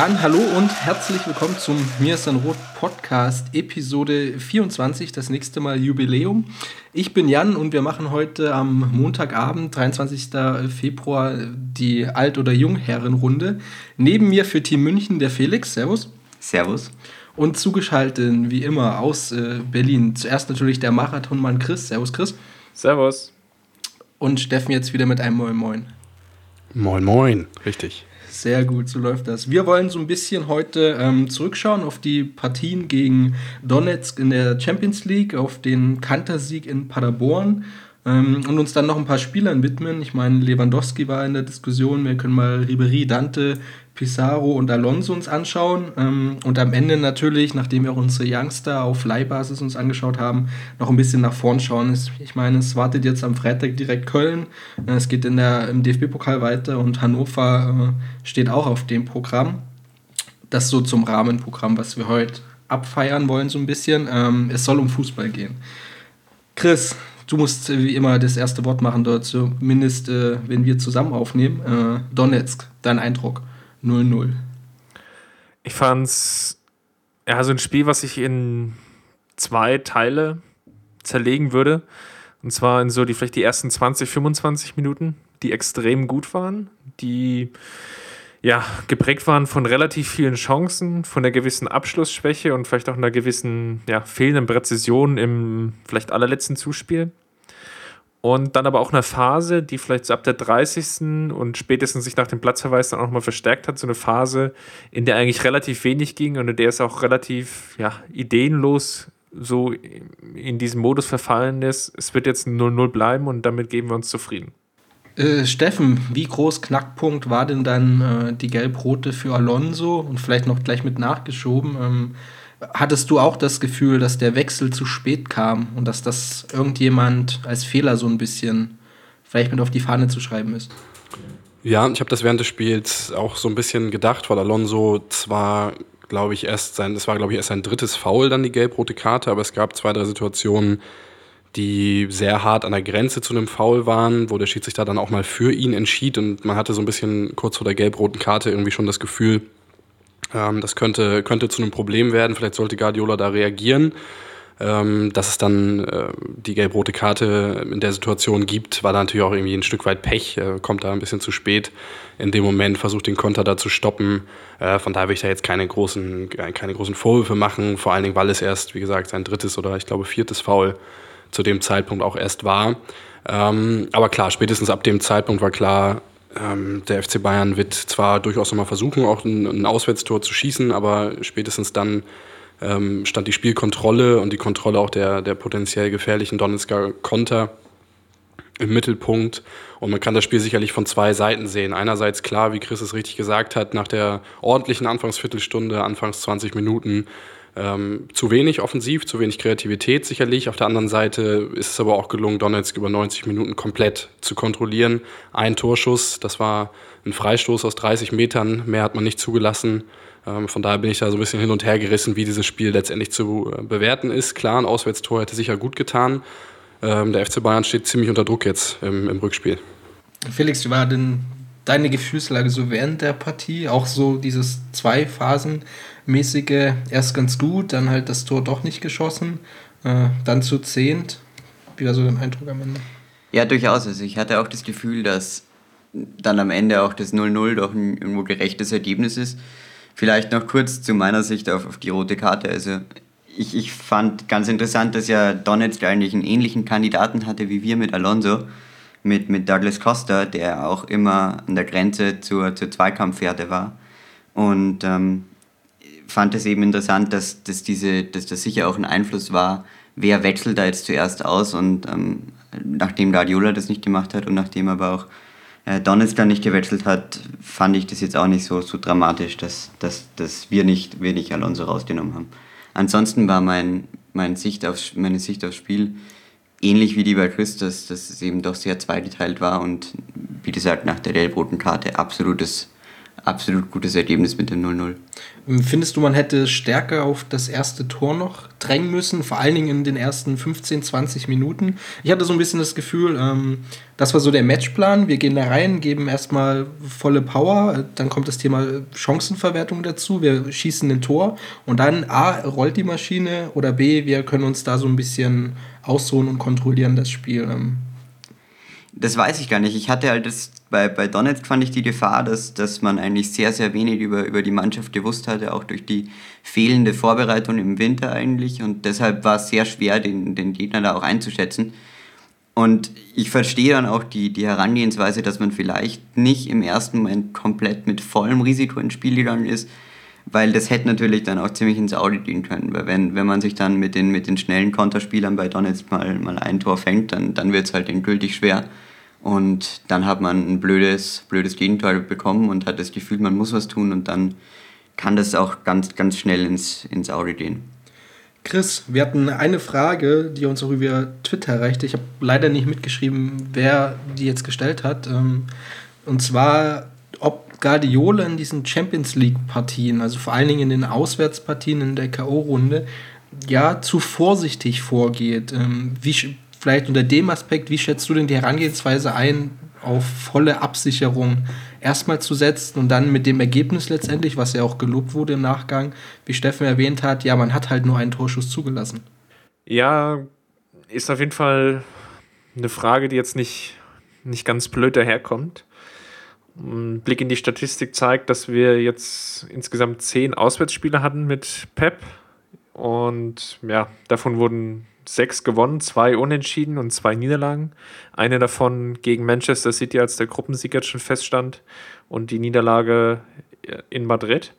Dann hallo und herzlich willkommen zum Mir ist ein Rot Podcast Episode 24, das nächste Mal Jubiläum. Ich bin Jan und wir machen heute am Montagabend, 23. Februar, die Alt- oder Jungherrenrunde. Neben mir für Team München der Felix, Servus. Servus. Und zugeschaltet wie immer aus äh, Berlin. Zuerst natürlich der Marathonmann Chris. Servus Chris. Servus. Und Steffen jetzt wieder mit einem Moin Moin. Moin Moin, richtig. Sehr gut, so läuft das. Wir wollen so ein bisschen heute ähm, zurückschauen auf die Partien gegen Donetsk in der Champions League, auf den Kantersieg in Paderborn ähm, und uns dann noch ein paar Spielern widmen. Ich meine, Lewandowski war in der Diskussion, wir können mal Ribery, Dante, Pizarro und Alonso uns anschauen. Ähm, und am Ende natürlich, nachdem wir auch unsere Youngster auf Leihbasis uns angeschaut haben, noch ein bisschen nach vorn schauen. Ich meine, es wartet jetzt am Freitag direkt Köln. Äh, es geht in der, im DFB-Pokal weiter und Hannover äh, steht auch auf dem Programm. Das so zum Rahmenprogramm, was wir heute abfeiern wollen, so ein bisschen. Ähm, es soll um Fußball gehen. Chris, du musst wie immer das erste Wort machen dort, zumindest äh, wenn wir zusammen aufnehmen. Äh, Donetsk, dein Eindruck? 0-0. Ich fand's ja so ein Spiel, was ich in zwei Teile zerlegen würde. Und zwar in so die vielleicht die ersten 20, 25 Minuten, die extrem gut waren, die ja geprägt waren von relativ vielen Chancen, von einer gewissen Abschlussschwäche und vielleicht auch einer gewissen ja, fehlenden Präzision im vielleicht allerletzten Zuspiel. Und dann aber auch eine Phase, die vielleicht so ab der 30. und spätestens sich nach dem Platzverweis dann auch nochmal verstärkt hat. So eine Phase, in der eigentlich relativ wenig ging und in der es auch relativ ja, ideenlos so in diesen Modus verfallen ist. Es wird jetzt 0-0 bleiben und damit geben wir uns zufrieden. Äh, Steffen, wie groß Knackpunkt war denn dann äh, die Gelb-Rote für Alonso und vielleicht noch gleich mit nachgeschoben? Ähm, Hattest du auch das Gefühl, dass der Wechsel zu spät kam und dass das irgendjemand als Fehler so ein bisschen vielleicht mit auf die Fahne zu schreiben ist? Ja, ich habe das während des Spiels auch so ein bisschen gedacht, weil Alonso zwar, glaube ich, erst sein, das war, glaube ich, erst sein drittes Foul, dann die gelb-rote Karte, aber es gab zwei, drei Situationen, die sehr hart an der Grenze zu einem Foul waren, wo der Schiedsrichter dann auch mal für ihn entschied und man hatte so ein bisschen kurz vor der gelb-roten Karte irgendwie schon das Gefühl, ähm, das könnte, könnte zu einem Problem werden. Vielleicht sollte Guardiola da reagieren. Ähm, dass es dann äh, die gelb-rote Karte in der Situation gibt, war da natürlich auch irgendwie ein Stück weit Pech, äh, kommt da ein bisschen zu spät in dem Moment, versucht den Konter da zu stoppen. Äh, von daher will ich da jetzt keine großen, keine großen Vorwürfe machen, vor allen Dingen, weil es erst, wie gesagt, sein drittes oder ich glaube viertes Foul zu dem Zeitpunkt auch erst war. Ähm, aber klar, spätestens ab dem Zeitpunkt war klar, ähm, der FC Bayern wird zwar durchaus nochmal versuchen, auch ein, ein, Auswärtstor zu schießen, aber spätestens dann ähm, stand die Spielkontrolle und die Kontrolle auch der, der potenziell gefährlichen Donetsker Konter im Mittelpunkt. Und man kann das Spiel sicherlich von zwei Seiten sehen. Einerseits klar, wie Chris es richtig gesagt hat, nach der ordentlichen Anfangsviertelstunde, Anfangs 20 Minuten, ähm, zu wenig offensiv, zu wenig Kreativität sicherlich. Auf der anderen Seite ist es aber auch gelungen, Donetsk über 90 Minuten komplett zu kontrollieren. Ein Torschuss, das war ein Freistoß aus 30 Metern, mehr hat man nicht zugelassen. Ähm, von daher bin ich da so ein bisschen hin und her gerissen, wie dieses Spiel letztendlich zu äh, bewerten ist. Klar, ein Auswärtstor hätte sicher gut getan. Ähm, der FC Bayern steht ziemlich unter Druck jetzt im, im Rückspiel. Felix, wie war denn deine Gefühlslage so während der Partie? Auch so dieses zwei Phasen mäßige erst ganz gut, dann halt das Tor doch nicht geschossen, äh, dann zu zehnt. Wie war so dein Eindruck am Ende? Ja, durchaus. Also ich hatte auch das Gefühl, dass dann am Ende auch das 0-0 doch ein irgendwo gerechtes Ergebnis ist. Vielleicht noch kurz zu meiner Sicht auf, auf die rote Karte. Also ich, ich fand ganz interessant, dass ja Donetsk eigentlich einen ähnlichen Kandidaten hatte wie wir mit Alonso, mit, mit Douglas Costa, der auch immer an der Grenze zur, zur Zweikampfpferde war. Und ähm, fand es eben interessant, dass, dass, diese, dass das sicher auch ein Einfluss war, wer wechselt da jetzt zuerst aus und ähm, nachdem Guardiola das nicht gemacht hat und nachdem aber auch äh, Donetsk dann nicht gewechselt hat, fand ich das jetzt auch nicht so, so dramatisch, dass, dass, dass wir, nicht, wir nicht Alonso rausgenommen haben. ansonsten war mein, mein Sicht aufs, meine Sicht aufs Spiel ähnlich wie die bei Chris, dass, dass es eben doch sehr zweigeteilt war und wie gesagt nach der gelb-roten Karte absolutes absolut gutes Ergebnis mit dem 0-0. Findest du, man hätte stärker auf das erste Tor noch drängen müssen, vor allen Dingen in den ersten 15, 20 Minuten? Ich hatte so ein bisschen das Gefühl, ähm, das war so der Matchplan. Wir gehen da rein, geben erstmal volle Power, dann kommt das Thema Chancenverwertung dazu, wir schießen ein Tor und dann A, rollt die Maschine oder B, wir können uns da so ein bisschen ausruhen und kontrollieren das Spiel. Ähm, das weiß ich gar nicht. Ich hatte halt das, bei, bei Donetsk fand ich die Gefahr, dass, dass man eigentlich sehr, sehr wenig über, über die Mannschaft gewusst hatte, auch durch die fehlende Vorbereitung im Winter eigentlich. Und deshalb war es sehr schwer, den, den Gegner da auch einzuschätzen. Und ich verstehe dann auch die, die Herangehensweise, dass man vielleicht nicht im ersten Moment komplett mit vollem Risiko ins Spiel gegangen ist, weil das hätte natürlich dann auch ziemlich ins Auge gehen können. Weil wenn, wenn man sich dann mit den, mit den schnellen Konterspielern bei Donetsk mal, mal ein Tor fängt, dann, dann wird es halt endgültig schwer. Und dann hat man ein blödes, blödes Gegenteil bekommen und hat das Gefühl, man muss was tun und dann kann das auch ganz, ganz schnell ins, ins Auge gehen. Chris, wir hatten eine Frage, die uns auch über Twitter erreichte. Ich habe leider nicht mitgeschrieben, wer die jetzt gestellt hat. Ähm, und zwar, ob Guardiola in diesen Champions League-Partien, also vor allen Dingen in den Auswärtspartien in der K.O.-Runde, ja, zu vorsichtig vorgeht. Ähm, wie, vielleicht unter dem Aspekt, wie schätzt du denn die Herangehensweise ein, auf volle Absicherung erstmal zu setzen und dann mit dem Ergebnis letztendlich, was ja auch gelobt wurde im Nachgang, wie Steffen erwähnt hat, ja, man hat halt nur einen Torschuss zugelassen. Ja, ist auf jeden Fall eine Frage, die jetzt nicht, nicht ganz blöd daherkommt. Ein Blick in die Statistik zeigt, dass wir jetzt insgesamt zehn Auswärtsspiele hatten mit Pep. Und ja, davon wurden sechs gewonnen, zwei unentschieden und zwei Niederlagen. Eine davon gegen Manchester City, als der Gruppensieg jetzt schon feststand. Und die Niederlage in Madrid.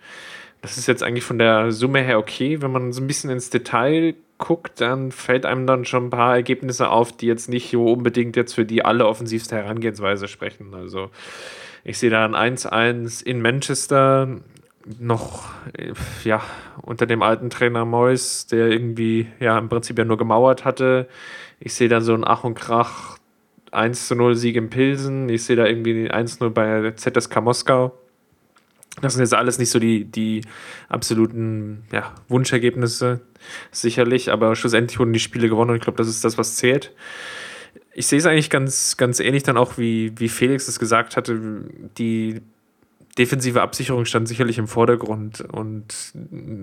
Das ist jetzt eigentlich von der Summe her okay. Wenn man so ein bisschen ins Detail guckt, dann fällt einem dann schon ein paar Ergebnisse auf, die jetzt nicht so unbedingt jetzt für die alle offensivste Herangehensweise sprechen. Also ich sehe da ein 1-1 in Manchester, noch ja, unter dem alten Trainer Mois, der irgendwie ja im Prinzip ja nur gemauert hatte. Ich sehe dann so ein Ach und Krach 1 zu 0 Sieg in Pilsen. Ich sehe da irgendwie 1 0 bei ZSK Moskau. Das sind jetzt alles nicht so die, die absoluten ja, Wunschergebnisse, sicherlich, aber schlussendlich wurden die Spiele gewonnen und ich glaube, das ist das, was zählt ich sehe es eigentlich ganz, ganz ähnlich dann auch, wie, wie Felix es gesagt hatte. Die defensive Absicherung stand sicherlich im Vordergrund und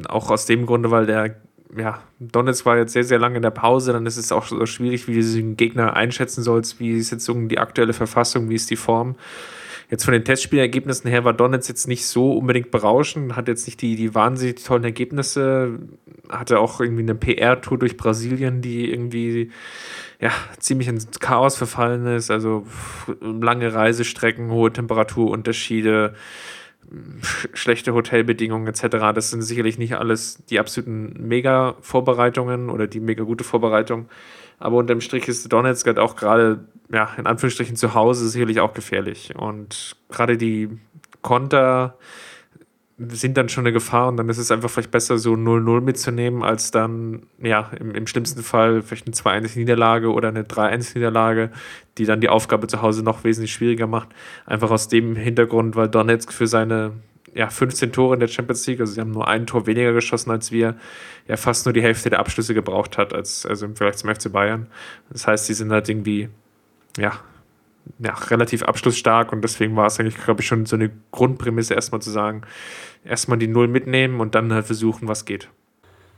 auch aus dem Grunde, weil der, ja, Donetsk war jetzt sehr, sehr lange in der Pause, dann ist es auch so schwierig, wie du den Gegner einschätzen sollst, wie ist jetzt so die aktuelle Verfassung, wie ist die Form. Jetzt von den Testspielergebnissen her war Donetsk jetzt nicht so unbedingt berauschend, hat jetzt nicht die, die wahnsinnig tollen Ergebnisse, hatte auch irgendwie eine PR-Tour durch Brasilien, die irgendwie ja, ziemlich ins Chaos verfallen ist. Also lange Reisestrecken, hohe Temperaturunterschiede, sch schlechte Hotelbedingungen etc. Das sind sicherlich nicht alles die absoluten Mega-Vorbereitungen oder die mega gute Vorbereitung. Aber unterm Strich ist Donetsk halt auch gerade, ja, in Anführungsstrichen zu Hause sicherlich auch gefährlich. Und gerade die Konter, sind dann schon eine Gefahr und dann ist es einfach vielleicht besser, so 0-0 mitzunehmen, als dann, ja, im, im schlimmsten Fall vielleicht eine 2-1-Niederlage oder eine 3-1-Niederlage, die dann die Aufgabe zu Hause noch wesentlich schwieriger macht. Einfach aus dem Hintergrund, weil Donetsk für seine ja, 15 Tore in der Champions League, also sie haben nur ein Tor weniger geschossen als wir, ja fast nur die Hälfte der Abschlüsse gebraucht hat, als, also Vergleich zum FC Bayern. Das heißt, sie sind halt irgendwie, ja, ja, relativ abschlussstark und deswegen war es eigentlich, glaube ich, schon so eine Grundprämisse, erstmal zu sagen, erstmal die Null mitnehmen und dann halt versuchen, was geht.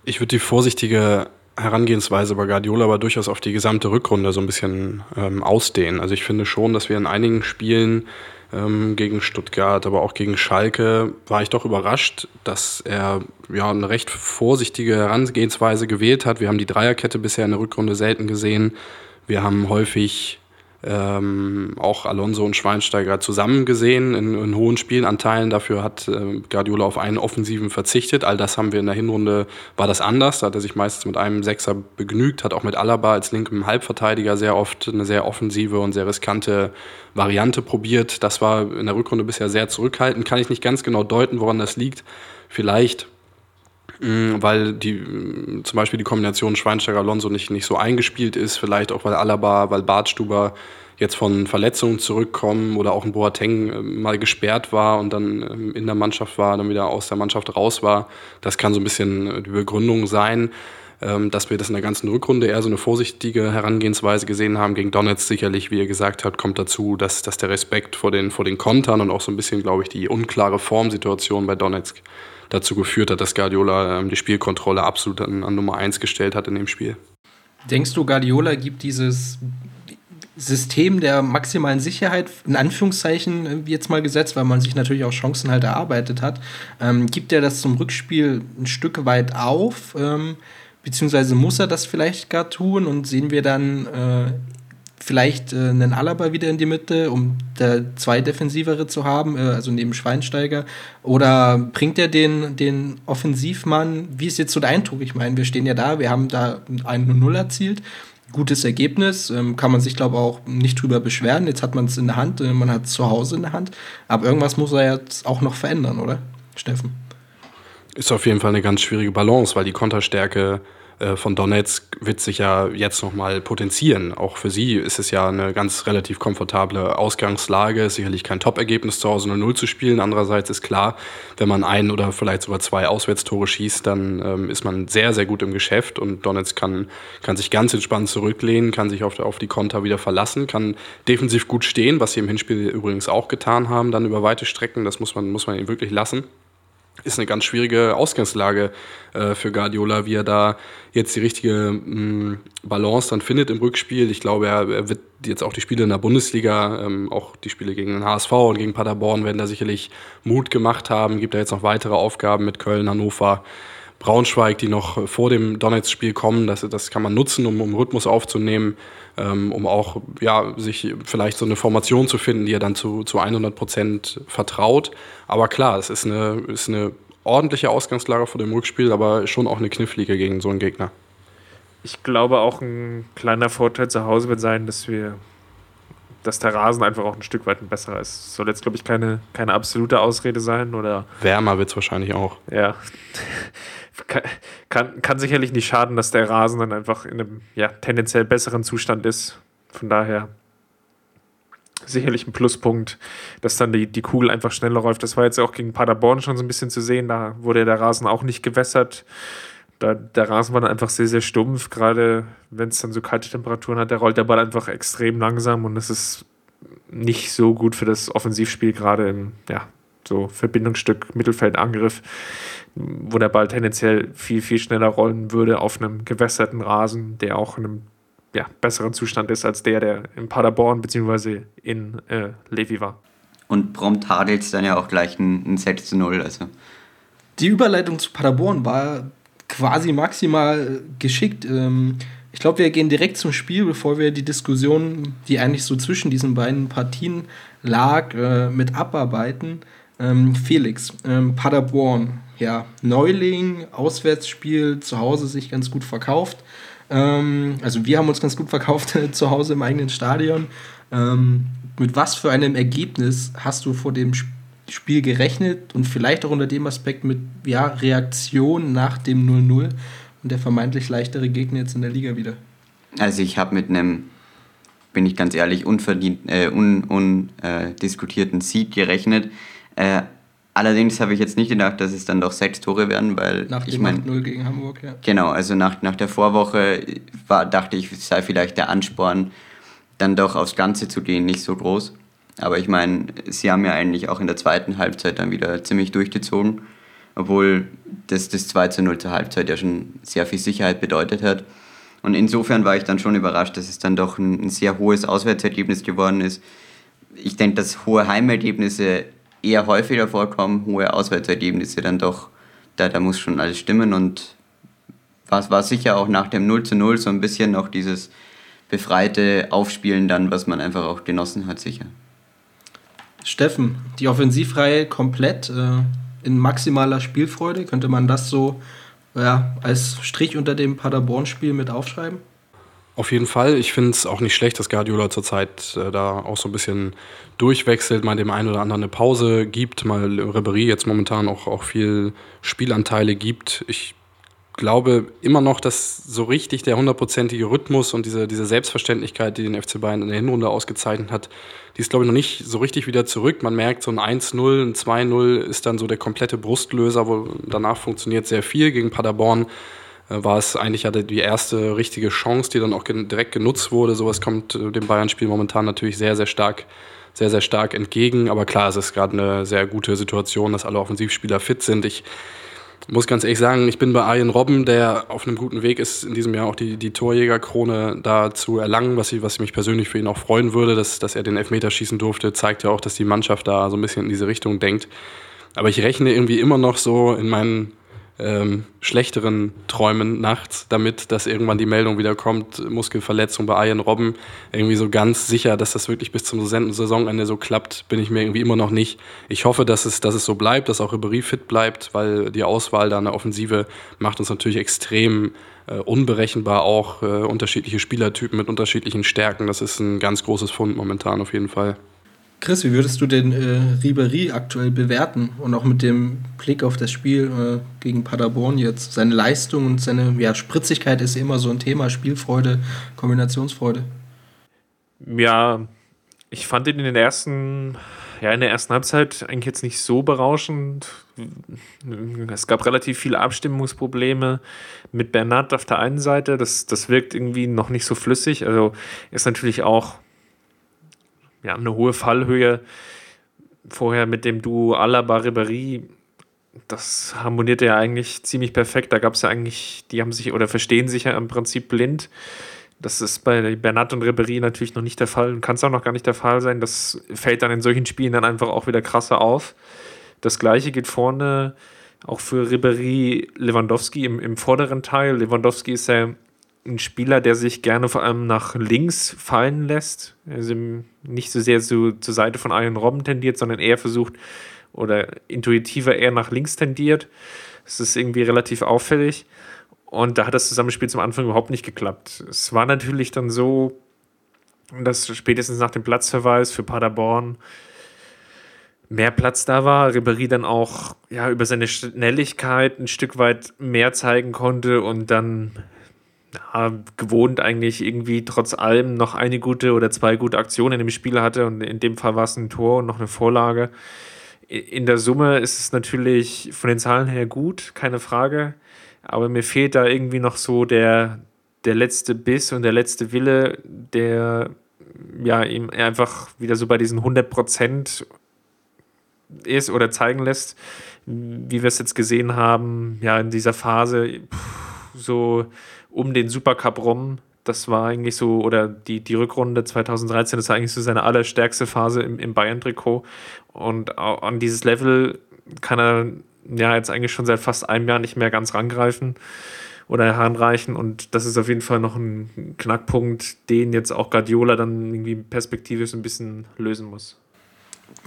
Ich würde die vorsichtige Herangehensweise bei Guardiola aber durchaus auf die gesamte Rückrunde so ein bisschen ähm, ausdehnen. Also ich finde schon, dass wir in einigen Spielen ähm, gegen Stuttgart, aber auch gegen Schalke, war ich doch überrascht, dass er ja eine recht vorsichtige Herangehensweise gewählt hat. Wir haben die Dreierkette bisher in der Rückrunde selten gesehen. Wir haben häufig ähm, auch Alonso und Schweinsteiger zusammen gesehen in, in hohen Spielanteilen. Dafür hat äh, Guardiola auf einen Offensiven verzichtet. All das haben wir in der Hinrunde, war das anders. Da hat er sich meistens mit einem Sechser begnügt, hat auch mit Alaba als linkem Halbverteidiger sehr oft eine sehr offensive und sehr riskante Variante probiert. Das war in der Rückrunde bisher sehr zurückhaltend. Kann ich nicht ganz genau deuten, woran das liegt. Vielleicht weil die, mm, zum Beispiel die Kombination Schweinsteiger-Alonso nicht, nicht so eingespielt ist, vielleicht auch weil Alaba, weil Bartstuber jetzt von Verletzungen zurückkommen oder auch ein Boateng äh, mal gesperrt war und dann ähm, in der Mannschaft war, dann wieder aus der Mannschaft raus war. Das kann so ein bisschen äh, die Begründung sein, ähm, dass wir das in der ganzen Rückrunde eher so eine vorsichtige Herangehensweise gesehen haben. Gegen Donetsk sicherlich, wie ihr gesagt habt, kommt dazu, dass, dass der Respekt vor den, vor den Kontern und auch so ein bisschen, glaube ich, die unklare Formsituation bei Donetsk dazu geführt hat, dass Guardiola ähm, die Spielkontrolle absolut an, an Nummer 1 gestellt hat in dem Spiel. Denkst du, Guardiola gibt dieses System der maximalen Sicherheit, in Anführungszeichen jetzt mal gesetzt, weil man sich natürlich auch Chancen halt erarbeitet hat, ähm, gibt er das zum Rückspiel ein Stück weit auf? Ähm, beziehungsweise muss er das vielleicht gar tun und sehen wir dann äh, vielleicht äh, einen Alaba wieder in die Mitte, um der zwei Defensivere zu haben, äh, also neben Schweinsteiger? Oder bringt er den, den Offensivmann? Wie ist jetzt so der Eindruck? Ich meine, wir stehen ja da, wir haben da ein 0 erzielt. Gutes Ergebnis, ähm, kann man sich, glaube ich, auch nicht drüber beschweren. Jetzt hat man es in der Hand, äh, man hat es zu Hause in der Hand. Aber irgendwas muss er jetzt auch noch verändern, oder, Steffen? Ist auf jeden Fall eine ganz schwierige Balance, weil die Konterstärke äh, von Donetsk wird sich ja jetzt nochmal potenzieren. Auch für sie ist es ja eine ganz relativ komfortable Ausgangslage. Sicherlich kein Top-Ergebnis zu Hause 0-0 zu spielen. Andererseits ist klar, wenn man ein oder vielleicht sogar zwei Auswärtstore schießt, dann ähm, ist man sehr, sehr gut im Geschäft und Donetsk kann, kann sich ganz entspannt zurücklehnen, kann sich auf, auf die Konter wieder verlassen, kann defensiv gut stehen, was sie im Hinspiel übrigens auch getan haben, dann über weite Strecken. Das muss man, muss man ihnen wirklich lassen ist eine ganz schwierige Ausgangslage äh, für Guardiola, wie er da jetzt die richtige mh, mm, Balance dann findet im Rückspiel. Ich glaube, er, er wird jetzt auch die Spiele in der Bundesliga, ähm, auch die Spiele gegen den HSV und gegen Paderborn werden da sicherlich Mut gemacht haben. Gibt da jetzt noch weitere Aufgaben mit Köln, Hannover. Braunschweig, die noch vor dem Donetsk-Spiel kommen. Das, das kann man nutzen, um, um Rhythmus aufzunehmen, ähm, um auch ja, sich vielleicht so eine Formation zu finden, die er dann zu, zu 100 Prozent vertraut. Aber klar, es ist eine, ist eine ordentliche Ausgangslage vor dem Rückspiel, aber schon auch eine knifflige gegen so einen Gegner. Ich glaube, auch ein kleiner Vorteil zu Hause wird sein, dass wir dass der Rasen einfach auch ein Stück weit ein besserer ist. Soll jetzt, glaube ich, keine, keine absolute Ausrede sein. Oder Wärmer wird es wahrscheinlich auch. Ja. kann, kann sicherlich nicht schaden, dass der Rasen dann einfach in einem ja, tendenziell besseren Zustand ist. Von daher sicherlich ein Pluspunkt, dass dann die, die Kugel einfach schneller läuft. Das war jetzt auch gegen Paderborn schon so ein bisschen zu sehen. Da wurde der Rasen auch nicht gewässert. Da, der Rasen war dann einfach sehr, sehr stumpf. Gerade wenn es dann so kalte Temperaturen hat, der rollt der Ball einfach extrem langsam und das ist nicht so gut für das Offensivspiel, gerade im ja, so Verbindungsstück Mittelfeldangriff wo der Ball tendenziell viel, viel schneller rollen würde auf einem gewässerten Rasen, der auch in einem ja, besseren Zustand ist als der, der in Paderborn bzw. in äh, Levi war. Und prompt hadelt es dann ja auch gleich ein, ein 6 zu 0. Also. Die Überleitung zu Paderborn war quasi maximal geschickt. Ähm, ich glaube, wir gehen direkt zum Spiel, bevor wir die Diskussion, die eigentlich so zwischen diesen beiden Partien lag, äh, mit abarbeiten. Ähm, Felix, ähm, Paderborn, ja, Neuling, Auswärtsspiel, zu Hause sich ganz gut verkauft. Also wir haben uns ganz gut verkauft zu Hause im eigenen Stadion. Mit was für einem Ergebnis hast du vor dem Spiel gerechnet und vielleicht auch unter dem Aspekt mit ja, Reaktion nach dem 0-0 und der vermeintlich leichtere Gegner jetzt in der Liga wieder? Also ich habe mit einem, bin ich ganz ehrlich, unverdient, äh, undiskutierten un, äh, Sieg gerechnet. Äh, allerdings habe ich jetzt nicht gedacht, dass es dann doch sechs Tore werden, weil nach ich meine 0 gegen Hamburg, ja. Genau, also nach, nach der Vorwoche war, dachte ich, sei vielleicht der Ansporn, dann doch aufs Ganze zu gehen, nicht so groß. Aber ich meine, sie haben ja eigentlich auch in der zweiten Halbzeit dann wieder ziemlich durchgezogen, obwohl das, das 2 zu 0 zur Halbzeit ja schon sehr viel Sicherheit bedeutet hat. Und insofern war ich dann schon überrascht, dass es dann doch ein, ein sehr hohes Auswärtsergebnis geworden ist. Ich denke, dass hohe Heimergebnisse eher häufiger vorkommen, hohe Auswärtsergebnisse dann doch, da, da muss schon alles stimmen und war, war sicher auch nach dem 0 zu 0 so ein bisschen noch dieses befreite Aufspielen dann, was man einfach auch genossen hat, sicher. Steffen, die Offensivreihe komplett äh, in maximaler Spielfreude, könnte man das so ja, als Strich unter dem Paderborn-Spiel mit aufschreiben? Auf jeden Fall. Ich finde es auch nicht schlecht, dass Guardiola zurzeit äh, da auch so ein bisschen durchwechselt, mal dem einen oder anderen eine Pause gibt, mal Ribéry jetzt momentan auch, auch viel Spielanteile gibt. Ich glaube immer noch, dass so richtig der hundertprozentige Rhythmus und diese, diese Selbstverständlichkeit, die den FC Bayern in der Hinrunde ausgezeichnet hat, die ist, glaube ich, noch nicht so richtig wieder zurück. Man merkt, so ein 1-0, ein 2-0 ist dann so der komplette Brustlöser, wo danach funktioniert sehr viel. Gegen Paderborn äh, war es eigentlich ja die erste richtige Chance, die dann auch direkt genutzt wurde. Sowas kommt äh, dem Bayern-Spiel momentan natürlich sehr, sehr stark, sehr, sehr stark entgegen. Aber klar, es ist gerade eine sehr gute Situation, dass alle Offensivspieler fit sind. Ich muss ganz ehrlich sagen, ich bin bei Arjen Robben, der auf einem guten Weg ist, in diesem Jahr auch die, die Torjägerkrone da zu erlangen, was, ich, was mich persönlich für ihn auch freuen würde, dass, dass er den Elfmeter schießen durfte, zeigt ja auch, dass die Mannschaft da so ein bisschen in diese Richtung denkt. Aber ich rechne irgendwie immer noch so in meinen ähm, schlechteren Träumen nachts damit, dass irgendwann die Meldung wieder kommt, Muskelverletzung bei Ian Robben. Irgendwie so ganz sicher, dass das wirklich bis zum Saisonende so klappt, bin ich mir irgendwie immer noch nicht. Ich hoffe, dass es, dass es so bleibt, dass auch Ribéry fit bleibt, weil die Auswahl da in der Offensive macht uns natürlich extrem äh, unberechenbar auch. Äh, unterschiedliche Spielertypen mit unterschiedlichen Stärken. Das ist ein ganz großes Fund momentan auf jeden Fall. Chris, wie würdest du den äh, Ribery aktuell bewerten und auch mit dem Blick auf das Spiel äh, gegen Paderborn jetzt? Seine Leistung und seine ja, Spritzigkeit ist immer so ein Thema, Spielfreude, Kombinationsfreude. Ja, ich fand ihn in den ersten, ja, in der ersten Halbzeit eigentlich jetzt nicht so berauschend. Es gab relativ viele Abstimmungsprobleme mit Bernard auf der einen Seite. Das, das wirkt irgendwie noch nicht so flüssig. Also ist natürlich auch ja, eine hohe Fallhöhe. Vorher mit dem Duo Alaba Ribéry, das harmonierte ja eigentlich ziemlich perfekt. Da gab es ja eigentlich, die haben sich oder verstehen sich ja im Prinzip blind. Das ist bei Bernat und Ribéry natürlich noch nicht der Fall und kann es auch noch gar nicht der Fall sein. Das fällt dann in solchen Spielen dann einfach auch wieder krasser auf. Das gleiche geht vorne auch für Ribéry Lewandowski im, im vorderen Teil. Lewandowski ist ja ein Spieler, der sich gerne vor allem nach links fallen lässt. Also nicht so sehr zu, zur Seite von Iron Robben tendiert, sondern eher versucht oder intuitiver eher nach links tendiert. Das ist irgendwie relativ auffällig. Und da hat das Zusammenspiel zum Anfang überhaupt nicht geklappt. Es war natürlich dann so, dass spätestens nach dem Platzverweis für Paderborn mehr Platz da war. Ribéry dann auch ja, über seine Schnelligkeit ein Stück weit mehr zeigen konnte und dann ja, gewohnt eigentlich irgendwie trotz allem noch eine gute oder zwei gute Aktionen im Spiel hatte und in dem Fall war es ein Tor und noch eine Vorlage. In der Summe ist es natürlich von den Zahlen her gut, keine Frage, aber mir fehlt da irgendwie noch so der, der letzte Biss und der letzte Wille, der ja ihm einfach wieder so bei diesen 100 Prozent ist oder zeigen lässt, wie wir es jetzt gesehen haben, ja, in dieser Phase, so um den Supercup rum. Das war eigentlich so, oder die, die Rückrunde 2013, das war eigentlich so seine allerstärkste Phase im, im Bayern-Trikot. Und an dieses Level kann er ja jetzt eigentlich schon seit fast einem Jahr nicht mehr ganz rangreifen oder heranreichen. Und das ist auf jeden Fall noch ein Knackpunkt, den jetzt auch Guardiola dann irgendwie perspektivisch ein bisschen lösen muss.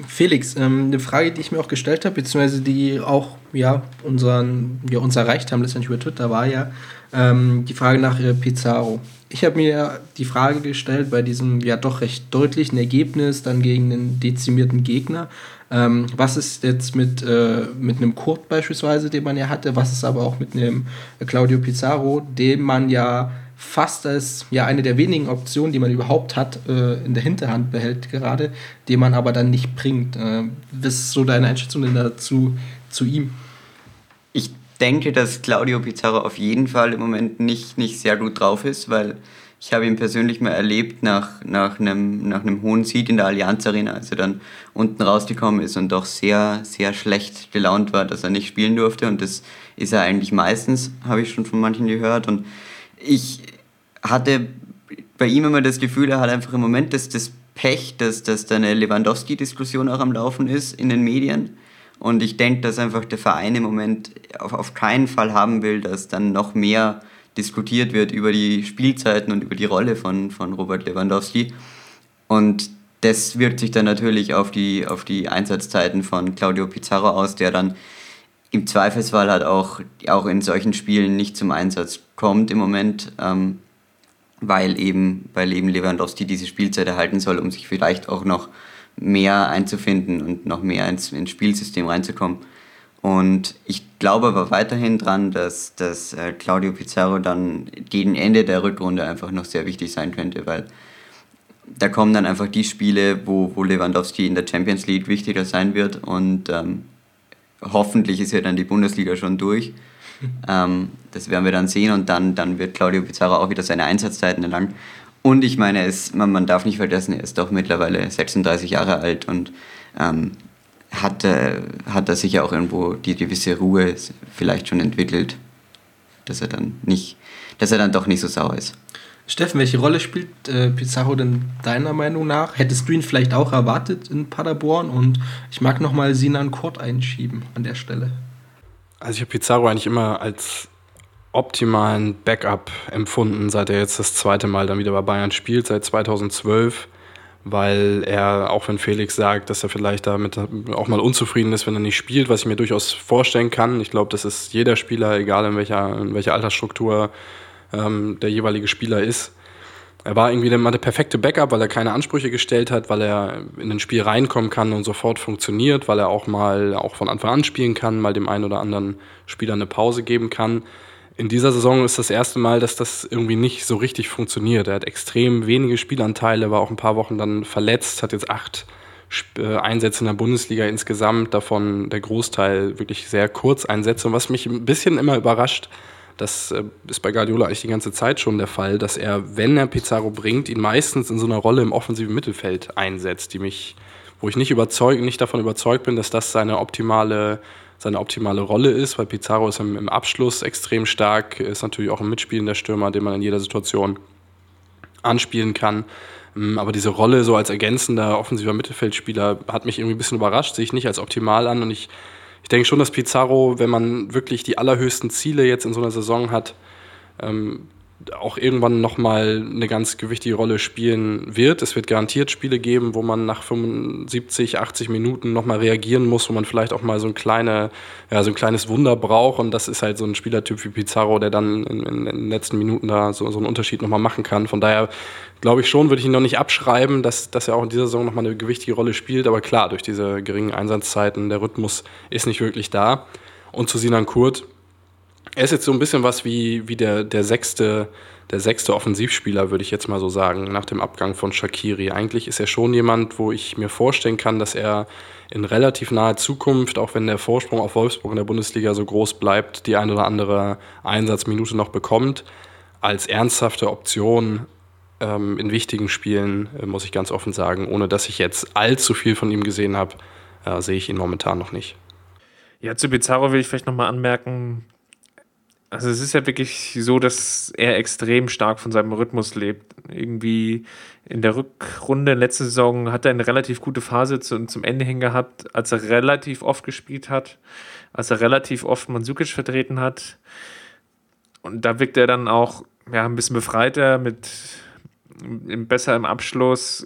Felix, ähm, eine Frage, die ich mir auch gestellt habe, beziehungsweise die auch ja, unseren, ja, uns erreicht haben, letztendlich über Twitter, war ja ähm, die Frage nach äh, Pizarro. Ich habe mir die Frage gestellt bei diesem ja doch recht deutlichen Ergebnis dann gegen einen dezimierten Gegner. Ähm, was ist jetzt mit, äh, mit einem Kurt beispielsweise, den man ja hatte, was ist aber auch mit einem Claudio Pizarro, den man ja fast als ja eine der wenigen Optionen, die man überhaupt hat, äh, in der Hinterhand behält gerade, den man aber dann nicht bringt. Äh, was ist so deine Einschätzung denn dazu zu ihm? Denke, dass Claudio Pizarro auf jeden Fall im Moment nicht, nicht sehr gut drauf ist, weil ich habe ihn persönlich mal erlebt nach, nach, einem, nach einem hohen Sieg in der Allianz Arena, als er dann unten rausgekommen ist und doch sehr, sehr schlecht gelaunt war, dass er nicht spielen durfte. Und das ist er eigentlich meistens, habe ich schon von manchen gehört. Und ich hatte bei ihm immer das Gefühl, er hat einfach im Moment das, das Pech, dass, dass da eine Lewandowski-Diskussion auch am Laufen ist in den Medien. Und ich denke, dass einfach der Verein im Moment auf, auf keinen Fall haben will, dass dann noch mehr diskutiert wird über die Spielzeiten und über die Rolle von, von Robert Lewandowski. Und das wirkt sich dann natürlich auf die, auf die Einsatzzeiten von Claudio Pizarro aus, der dann im Zweifelsfall halt auch, auch in solchen Spielen nicht zum Einsatz kommt im Moment. Ähm, weil eben, weil eben Lewandowski diese Spielzeit erhalten soll, um sich vielleicht auch noch mehr einzufinden und noch mehr ins, ins Spielsystem reinzukommen. Und ich glaube aber weiterhin dran, dass, dass äh, Claudio Pizarro dann gegen Ende der Rückrunde einfach noch sehr wichtig sein könnte, weil da kommen dann einfach die Spiele, wo, wo Lewandowski in der Champions League wichtiger sein wird und ähm, hoffentlich ist ja dann die Bundesliga schon durch. Ähm, das werden wir dann sehen und dann, dann wird Claudio Pizarro auch wieder seine Einsatzzeiten erlangen. Und ich meine, es, man, man darf nicht vergessen, er ist doch mittlerweile 36 Jahre alt und ähm, hat, äh, hat er sich ja auch irgendwo die gewisse Ruhe vielleicht schon entwickelt, dass er dann nicht, dass er dann doch nicht so sauer ist. Steffen, welche Rolle spielt äh, Pizarro denn deiner Meinung nach? Hättest du ihn vielleicht auch erwartet in Paderborn? Und ich mag nochmal Sinan Kurt einschieben an der Stelle. Also ich habe Pizarro eigentlich immer als optimalen Backup empfunden, seit er jetzt das zweite Mal dann wieder bei Bayern spielt, seit 2012 weil er, auch wenn Felix sagt, dass er vielleicht damit auch mal unzufrieden ist, wenn er nicht spielt, was ich mir durchaus vorstellen kann. Ich glaube, das ist jeder Spieler, egal in welcher, in welcher Altersstruktur ähm, der jeweilige Spieler ist. Er war irgendwie der, der perfekte Backup, weil er keine Ansprüche gestellt hat, weil er in ein Spiel reinkommen kann und sofort funktioniert, weil er auch mal auch von Anfang an spielen kann, mal dem einen oder anderen Spieler eine Pause geben kann in dieser Saison ist das erste Mal, dass das irgendwie nicht so richtig funktioniert. Er hat extrem wenige Spielanteile, war auch ein paar Wochen dann verletzt, hat jetzt acht äh, Einsätze in der Bundesliga insgesamt, davon der Großteil wirklich sehr kurz Einsätze. Und was mich ein bisschen immer überrascht, das äh, ist bei Guardiola eigentlich die ganze Zeit schon der Fall, dass er, wenn er Pizarro bringt, ihn meistens in so einer Rolle im offensiven Mittelfeld einsetzt, die mich, wo ich nicht überzeugt, nicht davon überzeugt bin, dass das seine optimale seine optimale Rolle ist, weil Pizarro ist im, im Abschluss extrem stark, ist natürlich auch ein mitspielender Stürmer, den man in jeder Situation anspielen kann. Ähm, aber diese Rolle so als ergänzender offensiver Mittelfeldspieler hat mich irgendwie ein bisschen überrascht, sehe ich nicht als optimal an. Und ich, ich denke schon, dass Pizarro, wenn man wirklich die allerhöchsten Ziele jetzt in so einer Saison hat, ähm, auch irgendwann nochmal eine ganz gewichtige Rolle spielen wird. Es wird garantiert Spiele geben, wo man nach 75, 80 Minuten nochmal reagieren muss, wo man vielleicht auch mal so, ein, kleine, ja, so ein kleines Wunder braucht. Und das ist halt so ein Spielertyp wie Pizarro, der dann in, in, den letzten Minuten da so, so einen Unterschied nochmal machen kann. Von daher glaube ich schon, würde ich ihn noch nicht abschreiben, dass, dass er auch in dieser Saison nochmal eine gewichtige Rolle spielt. Aber klar, durch diese geringen Einsatzzeiten, der Rhythmus ist nicht wirklich da. Und zu Sinan Kurt, er ist jetzt so ein bisschen was wie, wie der, der, sechste, der sechste Offensivspieler, würde ich jetzt mal so sagen, nach dem Abgang von Shakiri. Eigentlich ist er schon jemand, wo ich mir vorstellen kann, dass er in relativ naher Zukunft, auch wenn der Vorsprung auf Wolfsburg in der Bundesliga so groß bleibt, die ein oder andere Einsatzminute noch bekommt. Als ernsthafte Option ähm, in wichtigen Spielen, äh, muss ich ganz offen sagen, ohne dass ich jetzt allzu viel von ihm gesehen habe, äh, sehe ich ihn momentan noch nicht. Ja, zu Bizarro will ich vielleicht nochmal anmerken, also es ist ja wirklich so, dass er extrem stark von seinem Rhythmus lebt. Irgendwie in der Rückrunde letzte Saison hat er eine relativ gute Phase zu, zum Ende hin gehabt, als er relativ oft gespielt hat, als er relativ oft Mansukic vertreten hat. Und da wirkt er dann auch ja, ein bisschen befreiter, mit besser im Abschluss,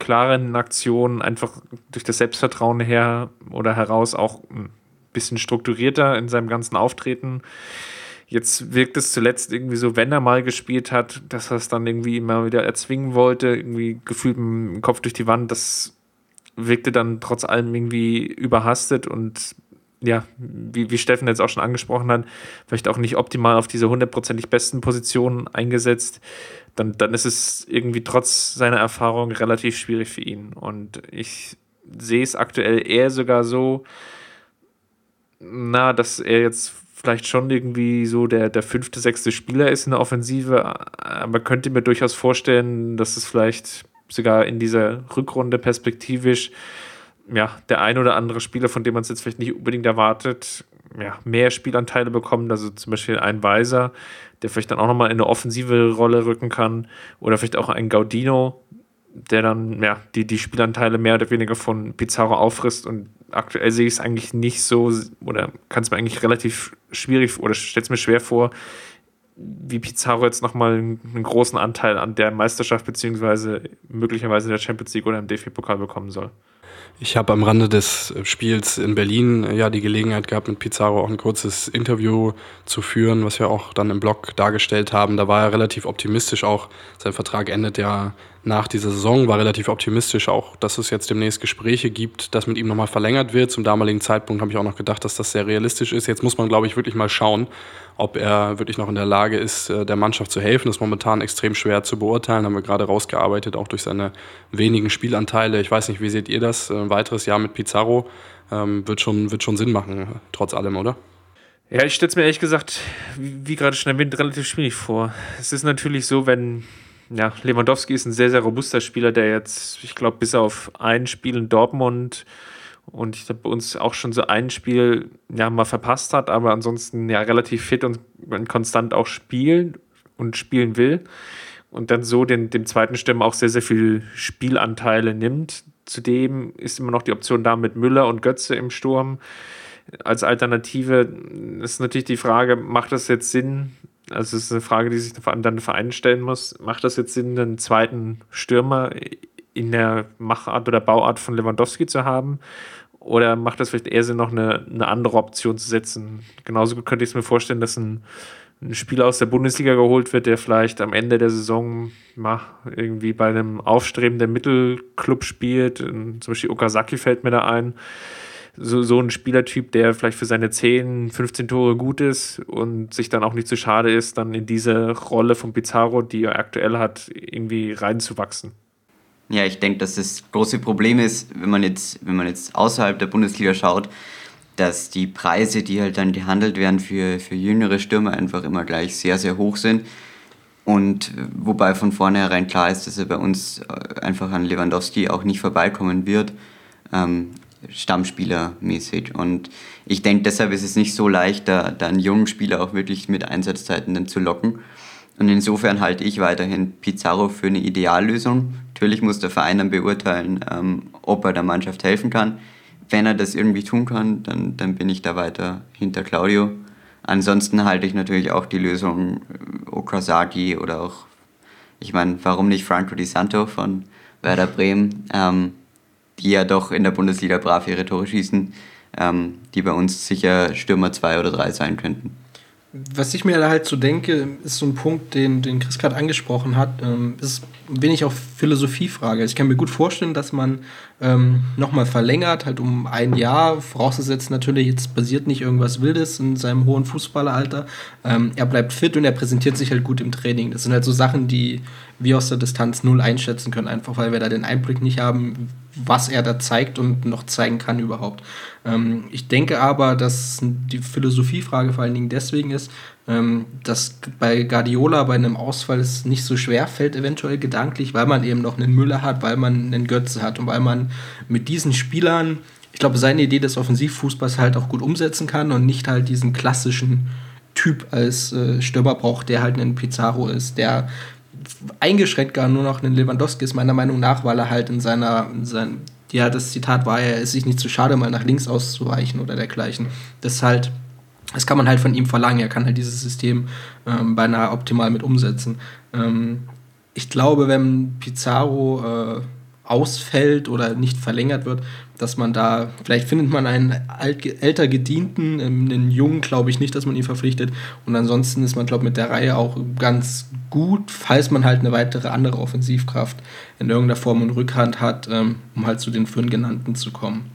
klaren Aktionen, einfach durch das Selbstvertrauen her oder heraus auch ein bisschen strukturierter in seinem ganzen Auftreten. Jetzt wirkt es zuletzt irgendwie so, wenn er mal gespielt hat, dass er es dann irgendwie immer wieder erzwingen wollte, irgendwie gefühlt mit dem Kopf durch die Wand. Das wirkte dann trotz allem irgendwie überhastet und ja, wie, wie Steffen jetzt auch schon angesprochen hat, vielleicht auch nicht optimal auf diese hundertprozentig besten Positionen eingesetzt, dann, dann ist es irgendwie trotz seiner Erfahrung relativ schwierig für ihn. Und ich sehe es aktuell eher sogar so, na, dass er jetzt vielleicht schon irgendwie so der, der fünfte, sechste Spieler ist in der Offensive, aber könnte mir durchaus vorstellen, dass es vielleicht sogar in dieser Rückrunde perspektivisch ja, der ein oder andere Spieler, von dem man es jetzt vielleicht nicht unbedingt erwartet, ja, mehr Spielanteile bekommt. Also zum Beispiel ein Weiser, der vielleicht dann auch nochmal in eine offensive Rolle rücken kann. Oder vielleicht auch ein Gaudino, der dann ja, die, die Spielanteile mehr oder weniger von Pizarro auffrisst und aktuell sehe ich es eigentlich nicht so oder kann es mir eigentlich relativ schwierig oder stellt es mir schwer vor, wie Pizarro jetzt nochmal einen, einen großen Anteil an der Meisterschaft beziehungsweise möglicherweise der Champions League oder im DFB-Pokal bekommen soll. Ich habe am Rande des Spiels in Berlin äh, ja die Gelegenheit gehabt, mit Pizarro auch ein kurzes Interview zu führen, was wir auch dann im Blog dargestellt haben. Da war er relativ optimistisch auch. Sein Vertrag endet ja nach dieser Saison, war relativ optimistisch auch, dass es jetzt demnächst Gespräche gibt, dass mit ihm nochmal verlängert wird. Zum damaligen Zeitpunkt habe ich auch noch gedacht, dass das sehr realistisch ist. Jetzt muss man, glaube ich, wirklich mal schauen, ob er wirklich noch in der Lage ist, äh, der Mannschaft zu helfen. Ist momentan extrem schwer zu beurteilen, haben wir gerade rausgearbeitet, auch durch seine wenigen Spielanteile. Ich weiß nicht, wie seht ihr das? Ein weiteres Jahr mit Pizarro ähm, wird, schon, wird schon Sinn machen, trotz allem, oder? Ja, ich stelle es mir ehrlich gesagt, wie, wie gerade schon erwähnt, relativ schwierig vor. Es ist natürlich so, wenn ja, Lewandowski ist ein sehr, sehr robuster Spieler, der jetzt, ich glaube, bis auf ein Spiel in Dortmund und ich glaube, bei uns auch schon so ein Spiel ja, mal verpasst hat, aber ansonsten ja relativ fit und konstant auch spielt und spielen will. Und dann so den, dem zweiten Stürmer auch sehr, sehr viel Spielanteile nimmt. Zudem ist immer noch die Option da mit Müller und Götze im Sturm. Als Alternative ist natürlich die Frage, macht das jetzt Sinn, also es ist eine Frage, die sich dann der Verein stellen muss. Macht das jetzt Sinn, einen zweiten Stürmer in der Machart oder Bauart von Lewandowski zu haben? Oder macht das vielleicht eher Sinn, noch eine, eine andere Option zu setzen? Genauso gut könnte ich es mir vorstellen, dass ein, ein Spieler aus der Bundesliga geholt wird, der vielleicht am Ende der Saison mal irgendwie bei einem aufstrebenden Mittelclub spielt. Zum Beispiel Okazaki fällt mir da ein so, so ein Spielertyp, der vielleicht für seine 10, 15 Tore gut ist und sich dann auch nicht zu schade ist, dann in diese Rolle von Pizarro, die er aktuell hat, irgendwie reinzuwachsen. Ja, ich denke, dass das große Problem ist, wenn man jetzt, wenn man jetzt außerhalb der Bundesliga schaut, dass die Preise, die halt dann gehandelt werden für, für jüngere Stürmer, einfach immer gleich sehr, sehr hoch sind. Und wobei von vornherein klar ist, dass er bei uns einfach an Lewandowski auch nicht vorbeikommen wird. Ähm, Stammspieler-mäßig. Und ich denke, deshalb ist es nicht so leicht, da, da einen jungen Spieler auch wirklich mit Einsatzzeiten dann zu locken. Und insofern halte ich weiterhin Pizarro für eine Ideallösung. Natürlich muss der Verein dann beurteilen, ähm, ob er der Mannschaft helfen kann. Wenn er das irgendwie tun kann, dann, dann bin ich da weiter hinter Claudio. Ansonsten halte ich natürlich auch die Lösung äh, Okazaki oder auch, ich meine, warum nicht Franco Di Santo von Werder Bremen? Ähm, die ja doch in der Bundesliga brav ihre Tore schießen, ähm, die bei uns sicher Stürmer 2 oder 3 sein könnten. Was ich mir da halt so denke, ist so ein Punkt, den, den Chris gerade angesprochen hat, ähm, ist wenig auch Philosophiefrage. Ich kann mir gut vorstellen, dass man ähm, nochmal verlängert, halt um ein Jahr, vorausgesetzt natürlich, jetzt passiert nicht irgendwas Wildes in seinem hohen Fußballeralter. Ähm, er bleibt fit und er präsentiert sich halt gut im Training. Das sind halt so Sachen, die wir aus der Distanz null einschätzen können, einfach weil wir da den Einblick nicht haben, was er da zeigt und noch zeigen kann überhaupt. Ähm, ich denke aber, dass die Philosophiefrage vor allen Dingen deswegen ist, ähm, dass bei Guardiola bei einem Ausfall es nicht so schwer fällt, eventuell gedanklich, weil man eben noch einen Müller hat, weil man einen Götze hat und weil man mit diesen Spielern, ich glaube, seine Idee des Offensivfußballs halt auch gut umsetzen kann und nicht halt diesen klassischen Typ als äh, Stürmer braucht, der halt ein Pizarro ist, der eingeschränkt gar nur noch ein Lewandowski ist, meiner Meinung nach, weil er halt in seiner, in sein, ja, das Zitat war, er ist sich nicht zu schade, mal nach links auszuweichen oder dergleichen. Das halt, das kann man halt von ihm verlangen. Er kann halt dieses System ähm, beinahe optimal mit umsetzen. Ähm, ich glaube, wenn Pizarro äh, ausfällt oder nicht verlängert wird, dass man da, vielleicht findet man einen alt, älter Gedienten, ähm, einen Jungen glaube ich nicht, dass man ihn verpflichtet. Und ansonsten ist man, glaube ich, mit der Reihe auch ganz gut, falls man halt eine weitere andere Offensivkraft in irgendeiner Form in Rückhand hat, ähm, um halt zu den fünf genannten zu kommen.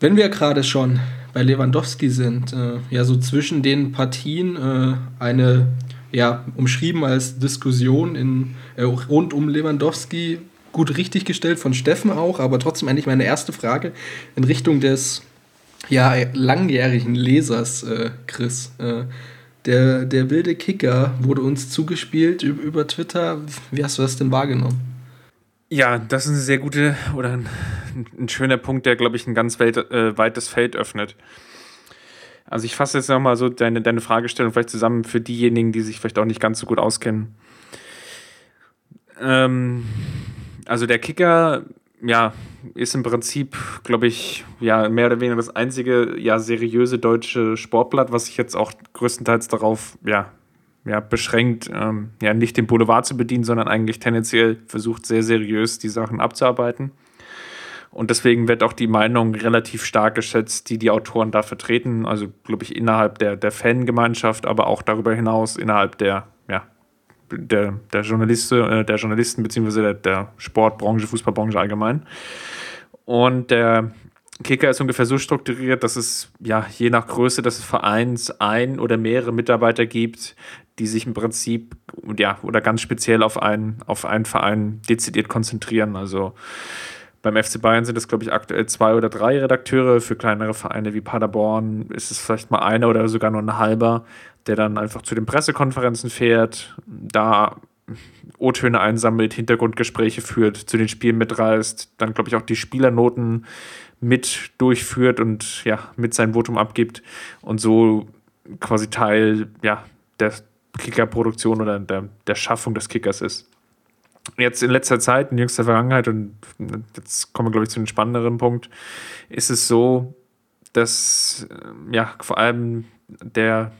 Wenn wir gerade schon bei Lewandowski sind, äh, ja, so zwischen den Partien äh, eine, ja, umschrieben als Diskussion in, äh, rund um Lewandowski gut richtig gestellt von Steffen auch, aber trotzdem eigentlich meine erste Frage in Richtung des ja, langjährigen Lesers, äh, Chris. Äh, der, der wilde Kicker wurde uns zugespielt über, Twitter. Wie hast du das denn wahrgenommen? Ja, das ist eine sehr gute oder ein, ein schöner Punkt, der, glaube ich, ein ganz weit, äh, weites Feld öffnet. Also ich fasse jetzt nochmal so deine, deine Fragestellung vielleicht zusammen für diejenigen, die sich vielleicht auch nicht ganz so gut auskennen. Ähm, also der Kicker, ja, ist im Prinzip, glaube ich, ja, mehr oder weniger das einzige ja, seriöse deutsche Sportblatt, was sich jetzt auch größtenteils darauf ja, ja, beschränkt, ähm, ja, nicht den Boulevard zu bedienen, sondern eigentlich tendenziell versucht, sehr seriös die Sachen abzuarbeiten. Und deswegen wird auch die Meinung relativ stark geschätzt, die die Autoren da vertreten. Also, glaube ich, innerhalb der, der Fangemeinschaft, aber auch darüber hinaus innerhalb der, der, der, Journalisten, äh, der Journalisten beziehungsweise der, der Sportbranche, Fußballbranche allgemein. Und der Kicker ist ungefähr so strukturiert, dass es ja je nach Größe des Vereins ein oder mehrere Mitarbeiter gibt, die sich im Prinzip ja oder ganz speziell auf einen, auf einen Verein dezidiert konzentrieren. Also beim FC Bayern sind es, glaube ich, aktuell zwei oder drei Redakteure. Für kleinere Vereine wie Paderborn ist es vielleicht mal einer oder sogar nur ein halber, der dann einfach zu den Pressekonferenzen fährt, da O-Töne einsammelt, Hintergrundgespräche führt, zu den Spielen mitreist, dann, glaube ich, auch die Spielernoten mit durchführt und ja, mit seinem Votum abgibt und so quasi Teil ja, der Kickerproduktion oder der, der Schaffung des Kickers ist. Jetzt in letzter Zeit, in jüngster Vergangenheit, und jetzt kommen wir, glaube ich, zu einem spannenderen Punkt, ist es so, dass ja vor allem der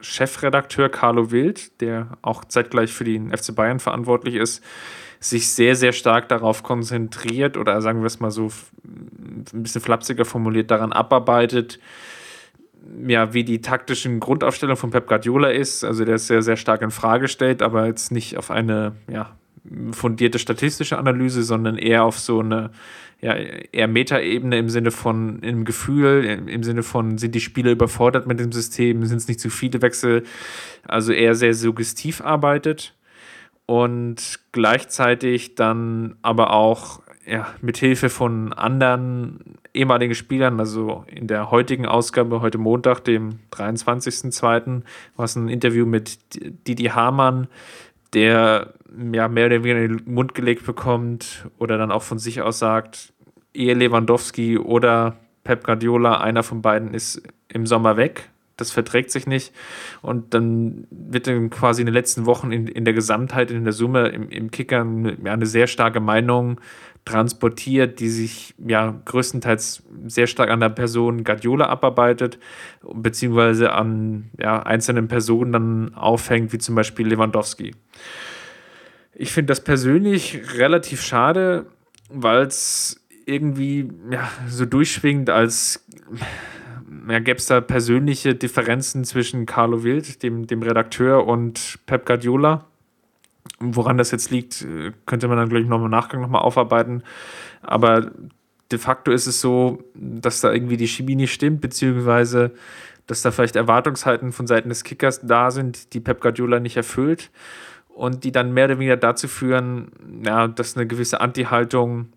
Chefredakteur Carlo Wild, der auch zeitgleich für den FC Bayern verantwortlich ist, sich sehr, sehr stark darauf konzentriert oder sagen wir es mal so ein bisschen flapsiger formuliert, daran abarbeitet, ja, wie die taktischen Grundaufstellung von Pep Guardiola ist. Also der ist sehr, sehr stark in Frage stellt, aber jetzt nicht auf eine ja, fundierte statistische Analyse, sondern eher auf so eine ja, eher Metaebene im Sinne von im Gefühl, im Sinne von, sind die Spieler überfordert mit dem System, sind es nicht zu viele Wechsel, also eher sehr suggestiv arbeitet und gleichzeitig dann aber auch ja, mit Hilfe von anderen ehemaligen Spielern, also in der heutigen Ausgabe, heute Montag, dem 23.02., war es ein Interview mit Didi Hamann, der ja mehr oder weniger in den Mund gelegt bekommt oder dann auch von sich aus sagt, ehe Lewandowski oder Pep Guardiola, einer von beiden ist im Sommer weg das verträgt sich nicht. Und dann wird dann quasi in den letzten Wochen in, in der Gesamtheit, in der Summe im, im Kicker ja, eine sehr starke Meinung transportiert, die sich ja größtenteils sehr stark an der Person Guardiola abarbeitet, beziehungsweise an ja, einzelnen Personen dann aufhängt, wie zum Beispiel Lewandowski. Ich finde das persönlich relativ schade, weil es irgendwie ja, so durchschwingt als ja, gäbe es da persönliche Differenzen zwischen Carlo Wild, dem, dem Redakteur, und Pep Guardiola. Woran das jetzt liegt, könnte man dann, glaube ich, nochmal im Nachgang nochmal aufarbeiten. Aber de facto ist es so, dass da irgendwie die Chemie nicht stimmt, beziehungsweise dass da vielleicht Erwartungshalten von Seiten des Kickers da sind, die Pep Guardiola nicht erfüllt und die dann mehr oder weniger dazu führen, ja, dass eine gewisse Anti-Haltung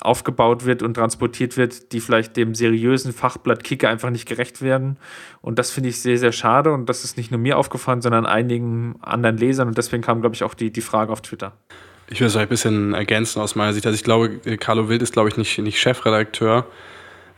aufgebaut wird und transportiert wird, die vielleicht dem seriösen Fachblatt Kicker einfach nicht gerecht werden. Und das finde ich sehr, sehr schade. Und das ist nicht nur mir aufgefallen, sondern einigen anderen Lesern. Und deswegen kam, glaube ich, auch die, die Frage auf Twitter. Ich will es ein bisschen ergänzen aus meiner Sicht. Also ich glaube, Carlo Wild ist, glaube ich, nicht, nicht Chefredakteur,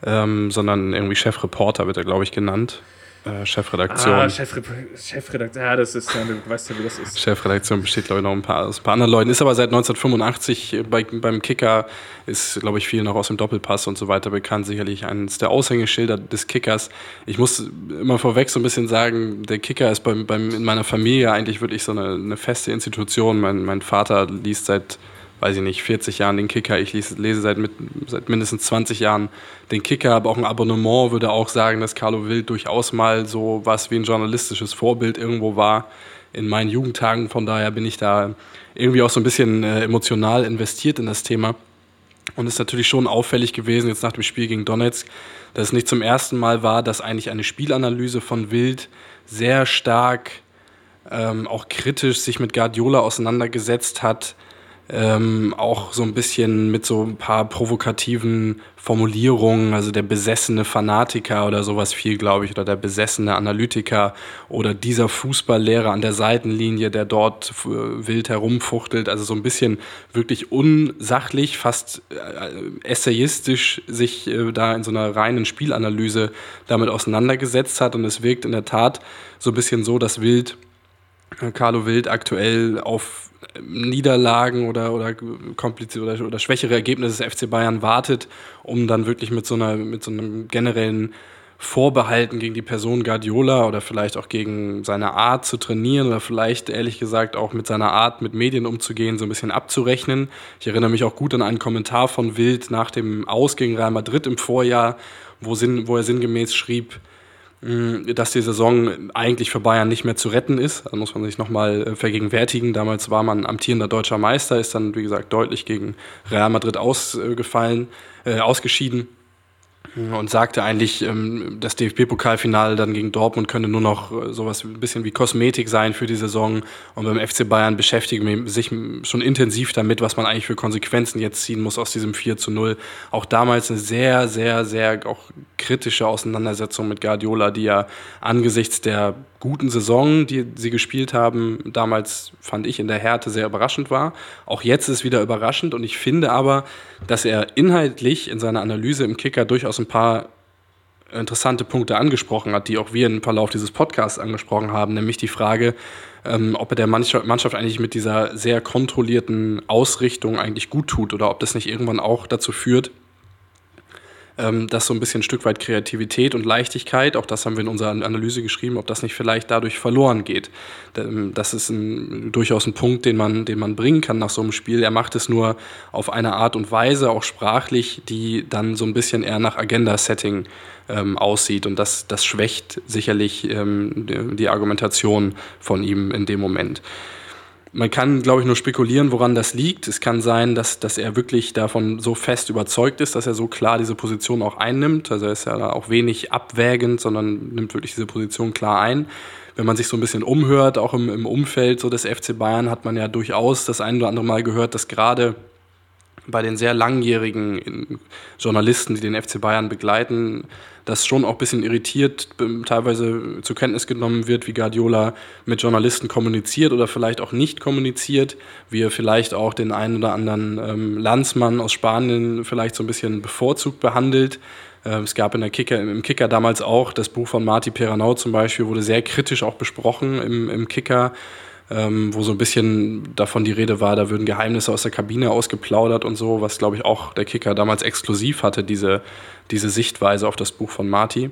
ähm, sondern irgendwie Chefreporter wird er, glaube ich, genannt äh, Chefredaktion. Ah, Chefre Chefredaktion, ja, das ist, ja, du weißt ja, wie das ist. Chefredaktion besteht, glaube ich, noch ein paar, aus ein paar anderen Leuten. Ist aber seit 1985 bei, beim Kicker, ist, glaube ich, viel noch aus dem Doppelpass und so weiter bekannt. Sicherlich eines der Aushängeschilder des Kickers. Ich muss immer vorweg so ein bisschen sagen, der Kicker ist beim, beim, in meiner Familie eigentlich wirklich so eine, eine feste Institution. Mein, mein Vater liest seit weiß ich nicht, 40 Jahren den Kicker. Ich lese, lese seit, mit, seit mindestens 20 Jahren den Kicker, aber auch ein Abonnement würde auch sagen, dass Carlo Wild durchaus mal so was wie ein journalistisches Vorbild irgendwo war in meinen Jugendtagen. Von daher bin ich da irgendwie auch so ein bisschen äh, emotional investiert in das Thema. Und es ist natürlich schon auffällig gewesen, jetzt nach dem Spiel gegen Donetsk, dass es nicht zum ersten Mal war, dass eigentlich eine Spielanalyse von Wild sehr stark ähm, auch kritisch sich mit Guardiola auseinandergesetzt hat, ähm, auch so ein bisschen mit so ein paar provokativen Formulierungen, also der besessene Fanatiker oder sowas viel, glaube ich, oder der besessene Analytiker oder dieser Fußballlehrer an der Seitenlinie, der dort äh, wild herumfuchtelt, also so ein bisschen wirklich unsachlich, fast äh, essayistisch sich äh, da in so einer reinen Spielanalyse damit auseinandergesetzt hat. Und es wirkt in der Tat so ein bisschen so, dass Wild, äh, Carlo Wild aktuell auf Niederlagen oder, oder, oder, oder schwächere Ergebnisse des FC Bayern wartet, um dann wirklich mit so, einer, mit so einem generellen Vorbehalten gegen die Person Guardiola oder vielleicht auch gegen seine Art zu trainieren oder vielleicht ehrlich gesagt auch mit seiner Art mit Medien umzugehen so ein bisschen abzurechnen. Ich erinnere mich auch gut an einen Kommentar von Wild nach dem Aus gegen Real Madrid im Vorjahr, wo, sinn, wo er sinngemäß schrieb, dass die Saison eigentlich für Bayern nicht mehr zu retten ist. Da muss man sich nochmal äh, vergegenwärtigen. Damals war man amtierender deutscher Meister, ist dann, wie gesagt, deutlich gegen Real Madrid ausgefallen, äh, ausgeschieden und sagte eigentlich, ähm, das DFB-Pokalfinale dann gegen Dortmund könne nur noch äh, sowas ein bisschen wie Kosmetik sein für die Saison. Und beim FC Bayern beschäftigen wir sich schon intensiv damit, was man eigentlich für Konsequenzen jetzt ziehen muss aus diesem 4 zu 0. Auch damals eine sehr, sehr, sehr auch kritische Auseinandersetzung mit Guardiola, die ja angesichts der guten Saison, die sie gespielt haben, damals fand ich in der Härte sehr überraschend war. Auch jetzt ist wieder überraschend und ich finde aber, dass er inhaltlich in seiner Analyse im Kicker durchaus ein paar interessante Punkte angesprochen hat, die auch wir im Verlauf dieses Podcasts angesprochen haben, nämlich die Frage, ähm, ob er der Mannschaft eigentlich mit dieser sehr kontrollierten Ausrichtung eigentlich gut tut oder ob das nicht irgendwann auch dazu führt, ähm, dass so ein bisschen ein Stück weit Kreativität und Leichtigkeit, auch das haben wir in unserer Analyse geschrieben, ob das nicht vielleicht dadurch verloren geht. Ähm, das ist ein, durchaus ein Punkt, den man, den man bringen kann nach so einem Spiel. Er macht es nur auf eine Art und Weise, auch sprachlich, die dann so ein bisschen eher nach Agenda-Setting ähm, aussieht. Und das, das schwächt sicherlich ähm, die, die Argumentation von ihm in dem Moment. Man kann, glaube ich, nur spekulieren, woran das liegt. Es kann sein, dass, dass er wirklich davon so fest überzeugt ist, dass er so klar diese Position auch einnimmt. Also er ist ja auch wenig abwägend, sondern nimmt wirklich diese Position klar ein. Wenn man sich so ein bisschen umhört, auch im, im Umfeld so des FC Bayern, hat man ja durchaus das ein oder andere Mal gehört, dass gerade bei den sehr langjährigen Journalisten, die den FC Bayern begleiten, das schon auch ein bisschen irritiert ähm, teilweise zur Kenntnis genommen wird, wie Guardiola mit Journalisten kommuniziert oder vielleicht auch nicht kommuniziert, wie er vielleicht auch den einen oder anderen ähm, Landsmann aus Spanien vielleicht so ein bisschen bevorzugt behandelt. Äh, es gab in der Kicker, im Kicker damals auch das Buch von Marty Peranau zum Beispiel, wurde sehr kritisch auch besprochen im, im Kicker ähm, wo so ein bisschen davon die Rede war, da würden Geheimnisse aus der Kabine ausgeplaudert und so, was glaube ich auch der Kicker damals exklusiv hatte, diese, diese Sichtweise auf das Buch von Marty.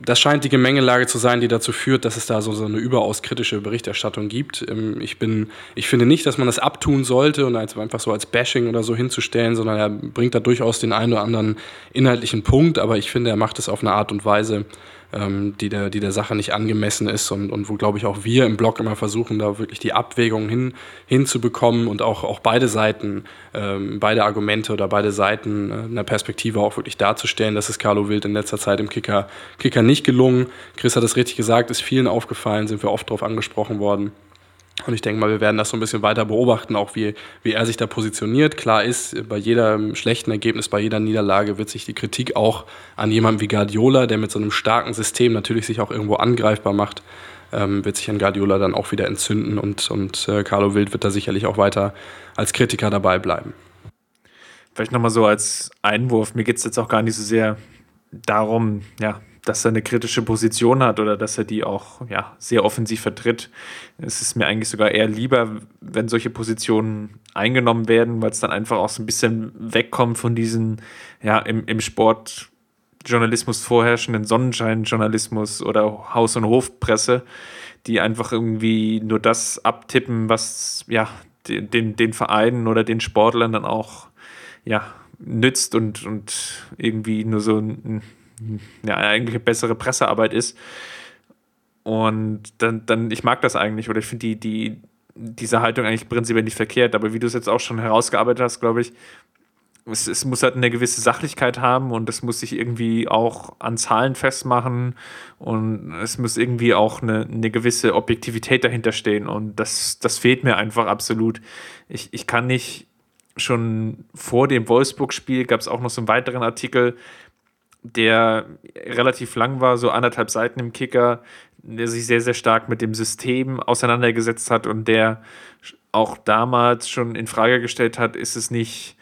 Das scheint die Gemengelage zu sein, die dazu führt, dass es da so, so eine überaus kritische Berichterstattung gibt. Ähm, ich, bin, ich finde nicht, dass man das abtun sollte und als, einfach so als Bashing oder so hinzustellen, sondern er bringt da durchaus den einen oder anderen inhaltlichen Punkt, aber ich finde, er macht es auf eine Art und Weise, ähm, die, der, die der Sache nicht angemessen ist und, und wo, glaube ich, auch wir im Blog immer versuchen, da wirklich die Abwägung hin, hinzubekommen und auch, auch beide Seiten, ähm, beide Argumente oder beide Seiten äh, in der Perspektive auch wirklich darzustellen. Das ist Carlo Wild in letzter Zeit im Kicker, Kicker nicht gelungen. Chris hat es richtig gesagt, ist vielen aufgefallen, sind wir oft darauf angesprochen worden. Und ich denke mal, wir werden das so ein bisschen weiter beobachten, auch wie, wie er sich da positioniert. Klar ist, bei jedem schlechten Ergebnis, bei jeder Niederlage wird sich die Kritik auch an jemanden wie Guardiola, der mit so einem starken System natürlich sich auch irgendwo angreifbar macht, ähm, wird sich an Guardiola dann auch wieder entzünden und, und äh, Carlo Wild wird da sicherlich auch weiter als Kritiker dabei bleiben. Vielleicht nochmal so als Einwurf, mir geht es jetzt auch gar nicht so sehr darum, ja, dass er eine kritische Position hat oder dass er die auch ja, sehr offensiv vertritt. Es ist mir eigentlich sogar eher lieber, wenn solche Positionen eingenommen werden, weil es dann einfach auch so ein bisschen wegkommt von diesen ja, im, im Sportjournalismus vorherrschenden Sonnenscheinjournalismus oder Haus- und Hofpresse, die einfach irgendwie nur das abtippen, was ja den, den Vereinen oder den Sportlern dann auch ja, nützt und, und irgendwie nur so ein ja, eigentlich bessere Pressearbeit ist. Und dann, dann, ich mag das eigentlich, oder ich finde die, die, diese Haltung eigentlich prinzipiell nicht verkehrt, aber wie du es jetzt auch schon herausgearbeitet hast, glaube ich, es, es, muss halt eine gewisse Sachlichkeit haben und es muss sich irgendwie auch an Zahlen festmachen und es muss irgendwie auch eine, eine gewisse Objektivität dahinter stehen und das, das fehlt mir einfach absolut. Ich, ich kann nicht, schon vor dem Wolfsburg-Spiel gab es auch noch so einen weiteren Artikel, der relativ lang war, so anderthalb Seiten im Kicker, der sich sehr, sehr stark mit dem System auseinandergesetzt hat und der auch damals schon in Frage gestellt hat, ist es nicht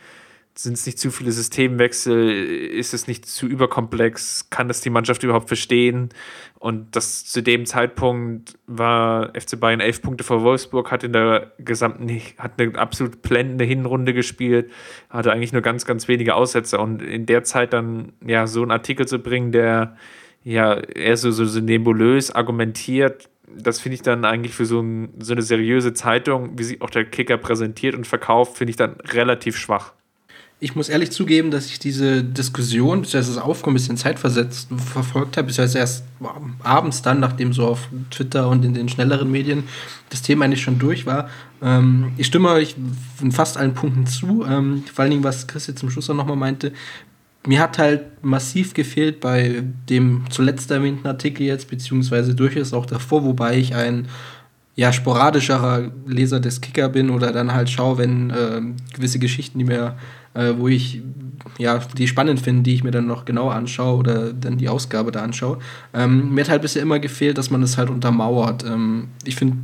sind es nicht zu viele Systemwechsel? Ist es nicht zu überkomplex? Kann das die Mannschaft überhaupt verstehen? Und das zu dem Zeitpunkt war FC Bayern elf Punkte vor Wolfsburg, hat in der gesamten, hat eine absolut blendende Hinrunde gespielt, hatte eigentlich nur ganz, ganz wenige Aussätze. Und in der Zeit dann ja so einen Artikel zu bringen, der ja eher so, so, so nebulös argumentiert, das finde ich dann eigentlich für so, ein, so eine seriöse Zeitung, wie sich auch der Kicker präsentiert und verkauft, finde ich dann relativ schwach. Ich muss ehrlich zugeben, dass ich diese Diskussion, beziehungsweise das Aufkommen ein bisschen zeitversetzt verfolgt habe, beziehungsweise erst abends dann, nachdem so auf Twitter und in den schnelleren Medien das Thema eigentlich schon durch war. Ähm, ich stimme euch in fast allen Punkten zu, ähm, vor allen Dingen, was Chris jetzt zum Schluss auch nochmal meinte. Mir hat halt massiv gefehlt bei dem zuletzt erwähnten Artikel jetzt, beziehungsweise durchaus auch davor, wobei ich ein ja, sporadischerer Leser des Kicker bin oder dann halt schaue, wenn äh, gewisse Geschichten, die mir äh, wo ich ja, die spannend finde, die ich mir dann noch genauer anschaue oder dann die Ausgabe da anschaue. Ähm, mir hat halt bisher immer gefehlt, dass man das halt untermauert. Ähm, ich finde,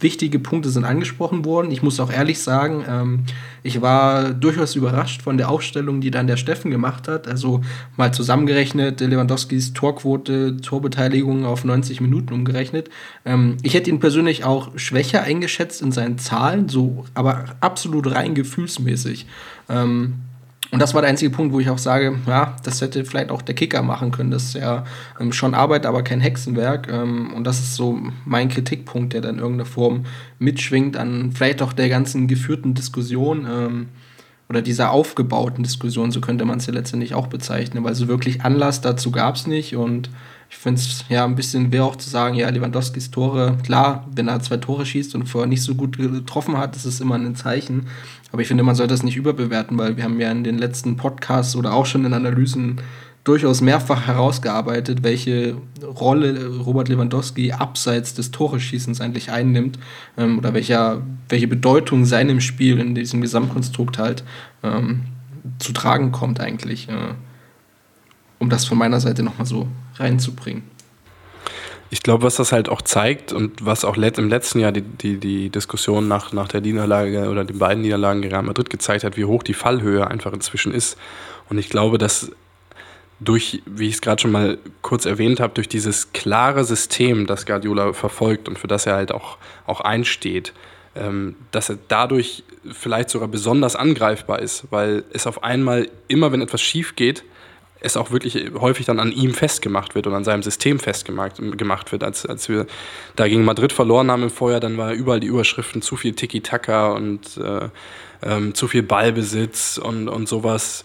wichtige Punkte sind angesprochen worden. Ich muss auch ehrlich sagen, ähm, ich war durchaus überrascht von der Aufstellung, die dann der Steffen gemacht hat. Also mal zusammengerechnet, Lewandowskis Torquote, Torbeteiligung auf 90 Minuten umgerechnet. Ähm, ich hätte ihn persönlich auch schwächer eingeschätzt in seinen Zahlen, so aber absolut rein gefühlsmäßig. Ähm, und das war der einzige Punkt, wo ich auch sage, ja, das hätte vielleicht auch der Kicker machen können. Das ist ja ähm, schon Arbeit, aber kein Hexenwerk. Ähm, und das ist so mein Kritikpunkt, der dann in irgendeiner Form mitschwingt an vielleicht auch der ganzen geführten Diskussion ähm, oder dieser aufgebauten Diskussion, so könnte man es ja letztendlich auch bezeichnen, weil so wirklich Anlass dazu gab es nicht. Und ich finde es ja ein bisschen weh auch zu sagen, ja, Lewandowskis Tore, klar, wenn er zwei Tore schießt und vorher nicht so gut getroffen hat, ist es immer ein Zeichen. Aber ich finde, man sollte das nicht überbewerten, weil wir haben ja in den letzten Podcasts oder auch schon in Analysen durchaus mehrfach herausgearbeitet, welche Rolle Robert Lewandowski abseits des Toreschießens eigentlich einnimmt ähm, oder welcher, welche Bedeutung seinem Spiel in diesem Gesamtkonstrukt halt ähm, zu tragen kommt eigentlich, äh, um das von meiner Seite nochmal so reinzubringen. Ich glaube, was das halt auch zeigt und was auch im letzten Jahr die, die, die Diskussion nach, nach der Niederlage oder den beiden Niederlagen gegen Madrid gezeigt hat, wie hoch die Fallhöhe einfach inzwischen ist. Und ich glaube, dass durch, wie ich es gerade schon mal kurz erwähnt habe, durch dieses klare System, das Guardiola verfolgt und für das er halt auch, auch einsteht, ähm, dass er dadurch vielleicht sogar besonders angreifbar ist, weil es auf einmal immer, wenn etwas schief geht, es auch wirklich häufig dann an ihm festgemacht wird und an seinem System festgemacht gemacht wird. Als, als wir da gegen Madrid verloren haben im Vorjahr, dann war überall die Überschriften zu viel Tiki-Taka und äh, ähm, zu viel Ballbesitz und, und sowas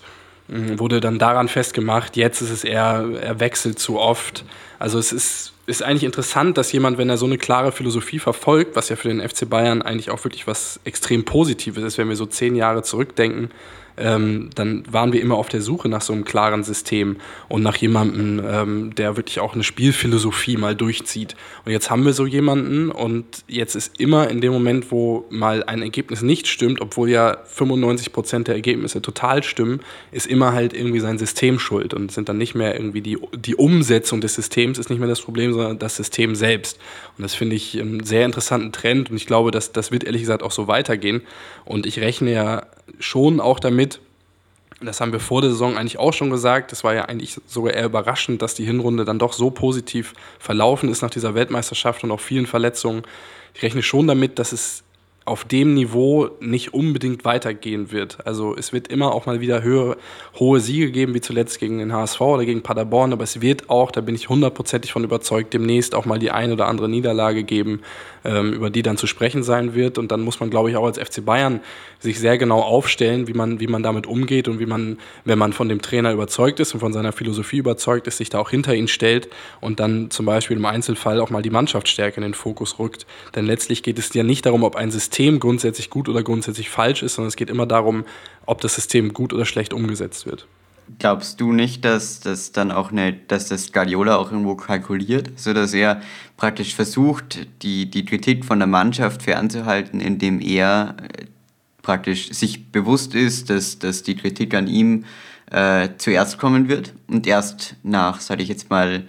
äh, wurde dann daran festgemacht. Jetzt ist es eher, er wechselt zu oft. Also es ist, ist eigentlich interessant, dass jemand, wenn er so eine klare Philosophie verfolgt, was ja für den FC Bayern eigentlich auch wirklich was extrem Positives ist, wenn wir so zehn Jahre zurückdenken, ähm, dann waren wir immer auf der Suche nach so einem klaren System und nach jemandem, ähm, der wirklich auch eine Spielphilosophie mal durchzieht. Und jetzt haben wir so jemanden und jetzt ist immer in dem Moment, wo mal ein Ergebnis nicht stimmt, obwohl ja 95 Prozent der Ergebnisse total stimmen, ist immer halt irgendwie sein System schuld und sind dann nicht mehr irgendwie die, die Umsetzung des Systems ist nicht mehr das Problem, sondern das System selbst. Und das finde ich einen sehr interessanten Trend und ich glaube, dass das wird ehrlich gesagt auch so weitergehen. Und ich rechne ja schon auch damit, das haben wir vor der Saison eigentlich auch schon gesagt, das war ja eigentlich sogar eher überraschend, dass die Hinrunde dann doch so positiv verlaufen ist nach dieser Weltmeisterschaft und auch vielen Verletzungen. Ich rechne schon damit, dass es auf dem Niveau nicht unbedingt weitergehen wird. Also es wird immer auch mal wieder höhere, hohe Siege geben, wie zuletzt gegen den HSV oder gegen Paderborn, aber es wird auch, da bin ich hundertprozentig von überzeugt, demnächst auch mal die ein oder andere Niederlage geben, über die dann zu sprechen sein wird. Und dann muss man, glaube ich, auch als FC Bayern sich sehr genau aufstellen, wie man, wie man damit umgeht und wie man, wenn man von dem Trainer überzeugt ist und von seiner Philosophie überzeugt ist, sich da auch hinter ihn stellt und dann zum Beispiel im Einzelfall auch mal die Mannschaftsstärke in den Fokus rückt. Denn letztlich geht es ja nicht darum, ob ein System grundsätzlich gut oder grundsätzlich falsch ist, sondern es geht immer darum, ob das System gut oder schlecht umgesetzt wird. Glaubst du nicht, dass das dann auch eine, dass das Guardiola auch irgendwo kalkuliert, sodass er praktisch versucht, die, die Kritik von der Mannschaft fernzuhalten, indem er äh, praktisch sich bewusst ist, dass, dass die Kritik an ihm äh, zuerst kommen wird und erst nach, sage ich jetzt mal,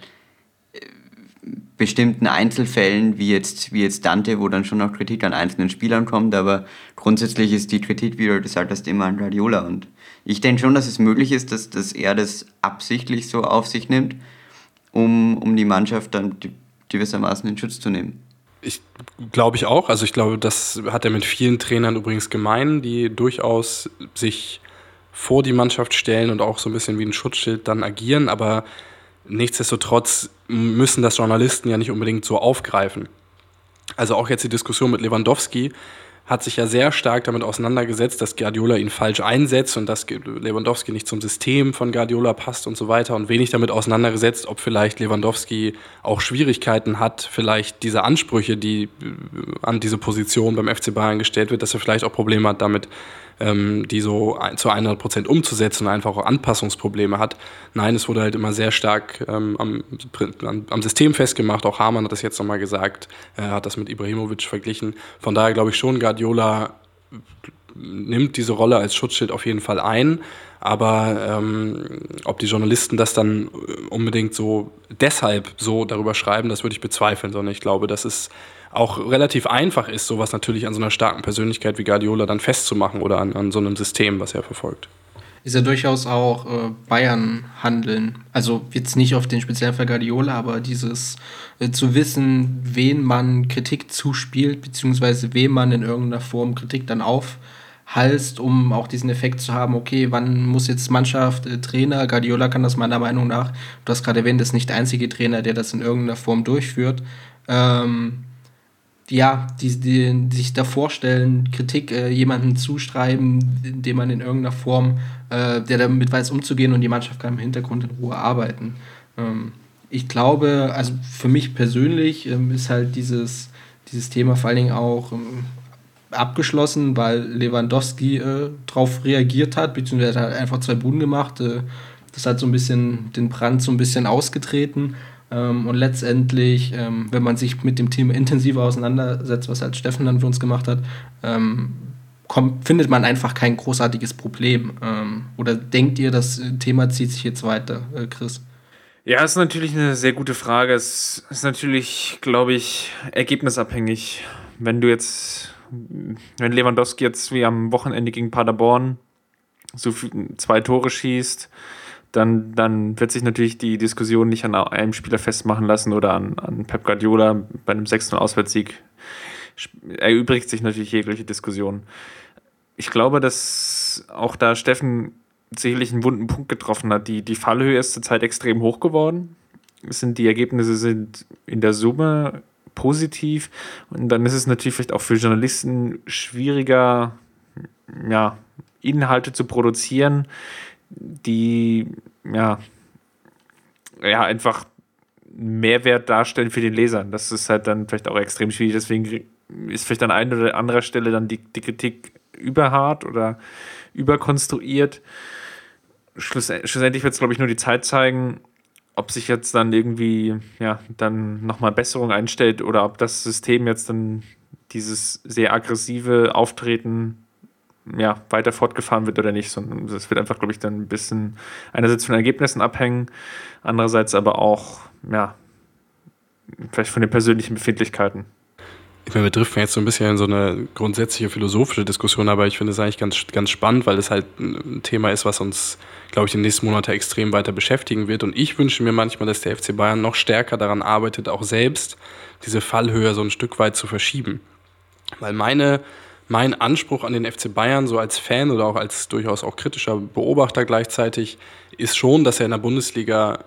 bestimmten Einzelfällen, wie jetzt, wie jetzt Dante, wo dann schon auch Kritik an einzelnen Spielern kommt, aber grundsätzlich ist die Kritik, wie du gesagt hast, immer an Guardiola. Und ich denke schon, dass es möglich ist, dass, dass er das absichtlich so auf sich nimmt, um, um die Mannschaft dann gewissermaßen in Schutz zu nehmen. Ich glaube ich auch. Also ich glaube, das hat er mit vielen Trainern übrigens gemein, die durchaus sich vor die Mannschaft stellen und auch so ein bisschen wie ein Schutzschild dann agieren. Aber nichtsdestotrotz müssen das Journalisten ja nicht unbedingt so aufgreifen. Also auch jetzt die Diskussion mit Lewandowski hat sich ja sehr stark damit auseinandergesetzt, dass Guardiola ihn falsch einsetzt und dass Lewandowski nicht zum System von Guardiola passt und so weiter und wenig damit auseinandergesetzt, ob vielleicht Lewandowski auch Schwierigkeiten hat, vielleicht diese Ansprüche, die an diese Position beim FC Bayern gestellt wird, dass er vielleicht auch Probleme hat damit, ähm, die so zu 100 Prozent umzusetzen und einfach auch Anpassungsprobleme hat. Nein, es wurde halt immer sehr stark ähm, am, am, System festgemacht. Auch Hamann hat das jetzt nochmal gesagt, er hat das mit Ibrahimovic verglichen. Von daher glaube ich schon, Guardiola nimmt diese Rolle als Schutzschild auf jeden Fall ein. Aber ähm, ob die Journalisten das dann unbedingt so deshalb so darüber schreiben, das würde ich bezweifeln, sondern ich glaube, das ist auch relativ einfach ist, sowas natürlich an so einer starken Persönlichkeit wie Guardiola dann festzumachen oder an, an so einem System, was er verfolgt. Ist ja durchaus auch äh, Bayern-Handeln. Also jetzt nicht auf den speziellen Fall Guardiola, aber dieses äh, zu wissen, wen man Kritik zuspielt, beziehungsweise wem man in irgendeiner Form Kritik dann aufhalst, um auch diesen Effekt zu haben, okay, wann muss jetzt Mannschaft, äh, Trainer, Guardiola kann das meiner Meinung nach, du hast gerade erwähnt, ist nicht der einzige Trainer, der das in irgendeiner Form durchführt. Ähm, ja, die, die, die, sich da vorstellen, Kritik äh, jemandem zuschreiben, indem man in irgendeiner Form, äh, der damit weiß umzugehen und die Mannschaft kann im Hintergrund in Ruhe arbeiten. Ähm, ich glaube, also für mich persönlich ähm, ist halt dieses, dieses Thema vor allen Dingen auch ähm, abgeschlossen, weil Lewandowski äh, darauf reagiert hat, beziehungsweise hat einfach zwei Buden gemacht. Äh, das hat so ein bisschen den Brand so ein bisschen ausgetreten. Ähm, und letztendlich, ähm, wenn man sich mit dem Thema intensiver auseinandersetzt, was halt Steffen dann für uns gemacht hat, ähm, kommt, findet man einfach kein großartiges Problem. Oder denkt ihr, das Thema zieht sich jetzt weiter, äh, Chris? Ja, ist natürlich eine sehr gute Frage. Es ist natürlich, glaube ich, ergebnisabhängig. Wenn du jetzt, wenn Lewandowski jetzt wie am Wochenende gegen Paderborn so zwei Tore schießt, dann, dann wird sich natürlich die Diskussion nicht an einem Spieler festmachen lassen oder an, an Pep Guardiola bei einem 6 Auswärtssieg. Erübrigt sich natürlich jegliche Diskussion. Ich glaube, dass auch da Steffen sicherlich einen wunden Punkt getroffen hat. Die, die Fallhöhe ist zurzeit extrem hoch geworden. Es sind, die Ergebnisse sind in der Summe positiv. Und dann ist es natürlich vielleicht auch für Journalisten schwieriger, ja, Inhalte zu produzieren, die ja, ja einfach Mehrwert darstellen für den Leser. Das ist halt dann vielleicht auch extrem schwierig. Deswegen ist vielleicht an einer oder anderer Stelle dann die, die Kritik überhart oder überkonstruiert. Schluss, schlussendlich wird es, glaube ich, nur die Zeit zeigen, ob sich jetzt dann irgendwie, ja, dann nochmal Besserung einstellt oder ob das System jetzt dann dieses sehr aggressive Auftreten ja, weiter fortgefahren wird oder nicht, sondern es wird einfach, glaube ich, dann ein bisschen einerseits von Ergebnissen abhängen, andererseits aber auch, ja, vielleicht von den persönlichen Befindlichkeiten. Ich meine, wir driften jetzt so ein bisschen in so eine grundsätzliche philosophische Diskussion, aber ich finde es eigentlich ganz, ganz spannend, weil es halt ein Thema ist, was uns, glaube ich, in den nächsten Monaten extrem weiter beschäftigen wird. Und ich wünsche mir manchmal, dass der FC Bayern noch stärker daran arbeitet, auch selbst diese Fallhöhe so ein Stück weit zu verschieben. Weil meine mein Anspruch an den FC Bayern, so als Fan oder auch als durchaus auch kritischer Beobachter gleichzeitig, ist schon, dass er in der Bundesliga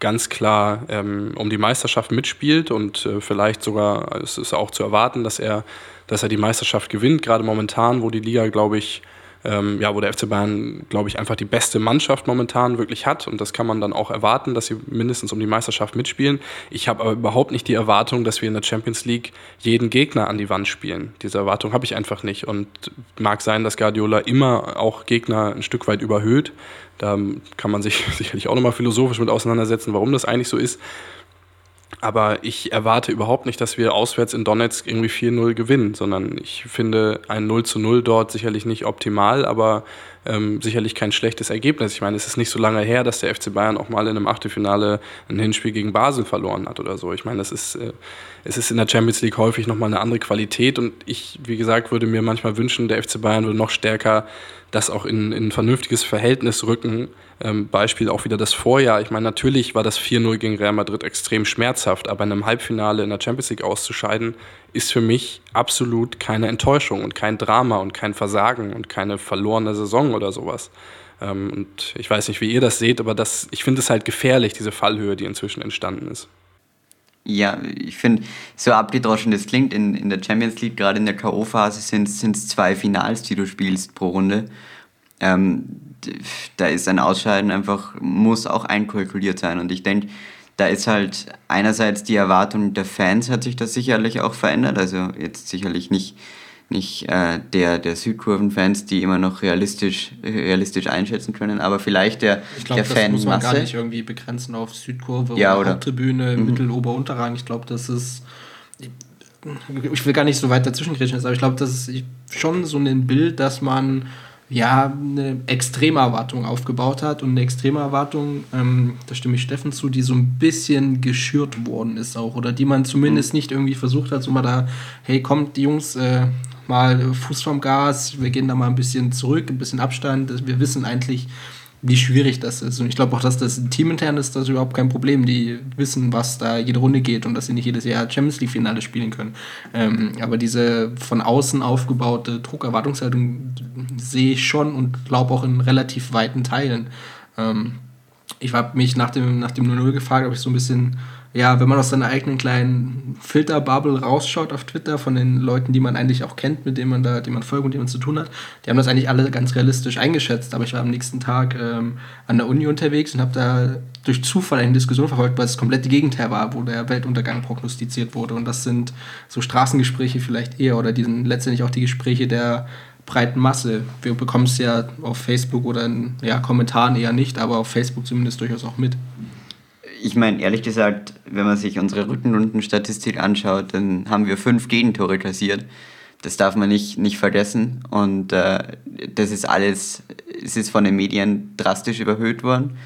ganz klar ähm, um die Meisterschaft mitspielt und äh, vielleicht sogar, es ist auch zu erwarten, dass er, dass er die Meisterschaft gewinnt, gerade momentan, wo die Liga, glaube ich, ähm, ja, wo der FC Bayern, glaube ich, einfach die beste Mannschaft momentan wirklich hat. Und das kann man dann auch erwarten, dass sie mindestens um die Meisterschaft mitspielen. Ich habe aber überhaupt nicht die Erwartung, dass wir in der Champions League jeden Gegner an die Wand spielen. Diese Erwartung habe ich einfach nicht. Und mag sein, dass Guardiola immer auch Gegner ein Stück weit überhöht. Da kann man sich sicherlich auch nochmal philosophisch mit auseinandersetzen, warum das eigentlich so ist. Aber ich erwarte überhaupt nicht, dass wir auswärts in Donetsk irgendwie 4-0 gewinnen, sondern ich finde ein 0 zu 0 dort sicherlich nicht optimal, aber ähm, sicherlich kein schlechtes Ergebnis. Ich meine, es ist nicht so lange her, dass der FC Bayern auch mal in einem Achtelfinale ein Hinspiel gegen Basel verloren hat oder so. Ich meine, es ist, äh, es ist in der Champions League häufig nochmal eine andere Qualität und ich, wie gesagt, würde mir manchmal wünschen, der FC Bayern würde noch stärker das auch in, in ein vernünftiges Verhältnis rücken. Ähm, Beispiel auch wieder das Vorjahr. Ich meine, natürlich war das 4-0 gegen Real Madrid extrem schmerzhaft, aber in einem Halbfinale in der Champions League auszuscheiden, ist für mich absolut keine Enttäuschung und kein Drama und kein Versagen und keine verlorene Saison oder sowas. Ähm, und ich weiß nicht, wie ihr das seht, aber das, ich finde es halt gefährlich, diese Fallhöhe, die inzwischen entstanden ist. Ja, ich finde, so abgedroschen das klingt, in, in der Champions League, gerade in der K.O.-Phase, sind es zwei Finals, die du spielst pro Runde. Ähm, da ist ein Ausscheiden einfach, muss auch einkalkuliert sein. Und ich denke, da ist halt einerseits die Erwartung der Fans hat sich das sicherlich auch verändert. Also jetzt sicherlich nicht, nicht äh, der, der Südkurven-Fans, die immer noch realistisch, realistisch einschätzen können, aber vielleicht der, ich glaub, der das Fanmasse. muss man gar nicht irgendwie begrenzen auf Südkurve Ja, oder, oder? Haupttribüne, Mhm. Mittel-, Ober-, Unterrang. Ich glaube, das ist. Ich will gar nicht so weit dazwischen kriechen, aber ich glaube, das ist schon so ein Bild, dass man ja eine extreme Erwartung aufgebaut hat und eine extreme Erwartung, ähm, da stimme ich Steffen zu, die so ein bisschen geschürt worden ist auch oder die man zumindest nicht irgendwie versucht hat, so mal da, hey, kommt die Jungs, äh, mal Fuß vom Gas, wir gehen da mal ein bisschen zurück, ein bisschen Abstand, wir wissen eigentlich, wie schwierig das ist. Und ich glaube auch, dass das teamintern ist, das ist überhaupt kein Problem. Die wissen, was da jede Runde geht und dass sie nicht jedes Jahr Champions League-Finale spielen können. Ähm, aber diese von außen aufgebaute Druckerwartungshaltung sehe ich schon und glaube auch in relativ weiten Teilen. Ähm, ich habe mich nach dem, nach dem 0-0 gefragt, ob ich so ein bisschen, ja, wenn man aus seiner eigenen kleinen Filterbubble rausschaut auf Twitter von den Leuten, die man eigentlich auch kennt, mit denen man da, die man folgt und die man zu tun hat, die haben das eigentlich alle ganz realistisch eingeschätzt. Aber ich war am nächsten Tag ähm, an der Uni unterwegs und habe da durch Zufall eine Diskussion verfolgt, weil es das komplette Gegenteil war, wo der Weltuntergang prognostiziert wurde. Und das sind so Straßengespräche vielleicht eher oder die sind letztendlich auch die Gespräche der breiten Masse. Wir bekommen es ja auf Facebook oder in ja, Kommentaren eher nicht, aber auf Facebook zumindest durchaus auch mit. Ich meine, ehrlich gesagt, wenn man sich unsere Rückenrundenstatistik anschaut, dann haben wir fünf Gegentore kassiert. Das darf man nicht, nicht vergessen. Und äh, das ist alles, es ist von den Medien drastisch überhöht worden.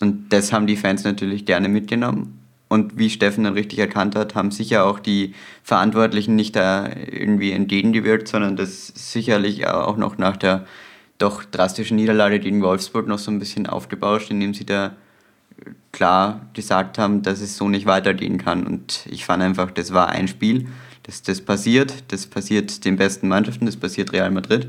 Und das haben die Fans natürlich gerne mitgenommen. Und wie Steffen dann richtig erkannt hat, haben sicher auch die Verantwortlichen nicht da irgendwie entgegengewirkt, sondern das sicherlich auch noch nach der doch drastischen Niederlage gegen Wolfsburg noch so ein bisschen aufgebauscht, indem sie da klar gesagt haben, dass es so nicht weitergehen kann. Und ich fand einfach, das war ein Spiel, das, das passiert, das passiert den besten Mannschaften, das passiert Real Madrid.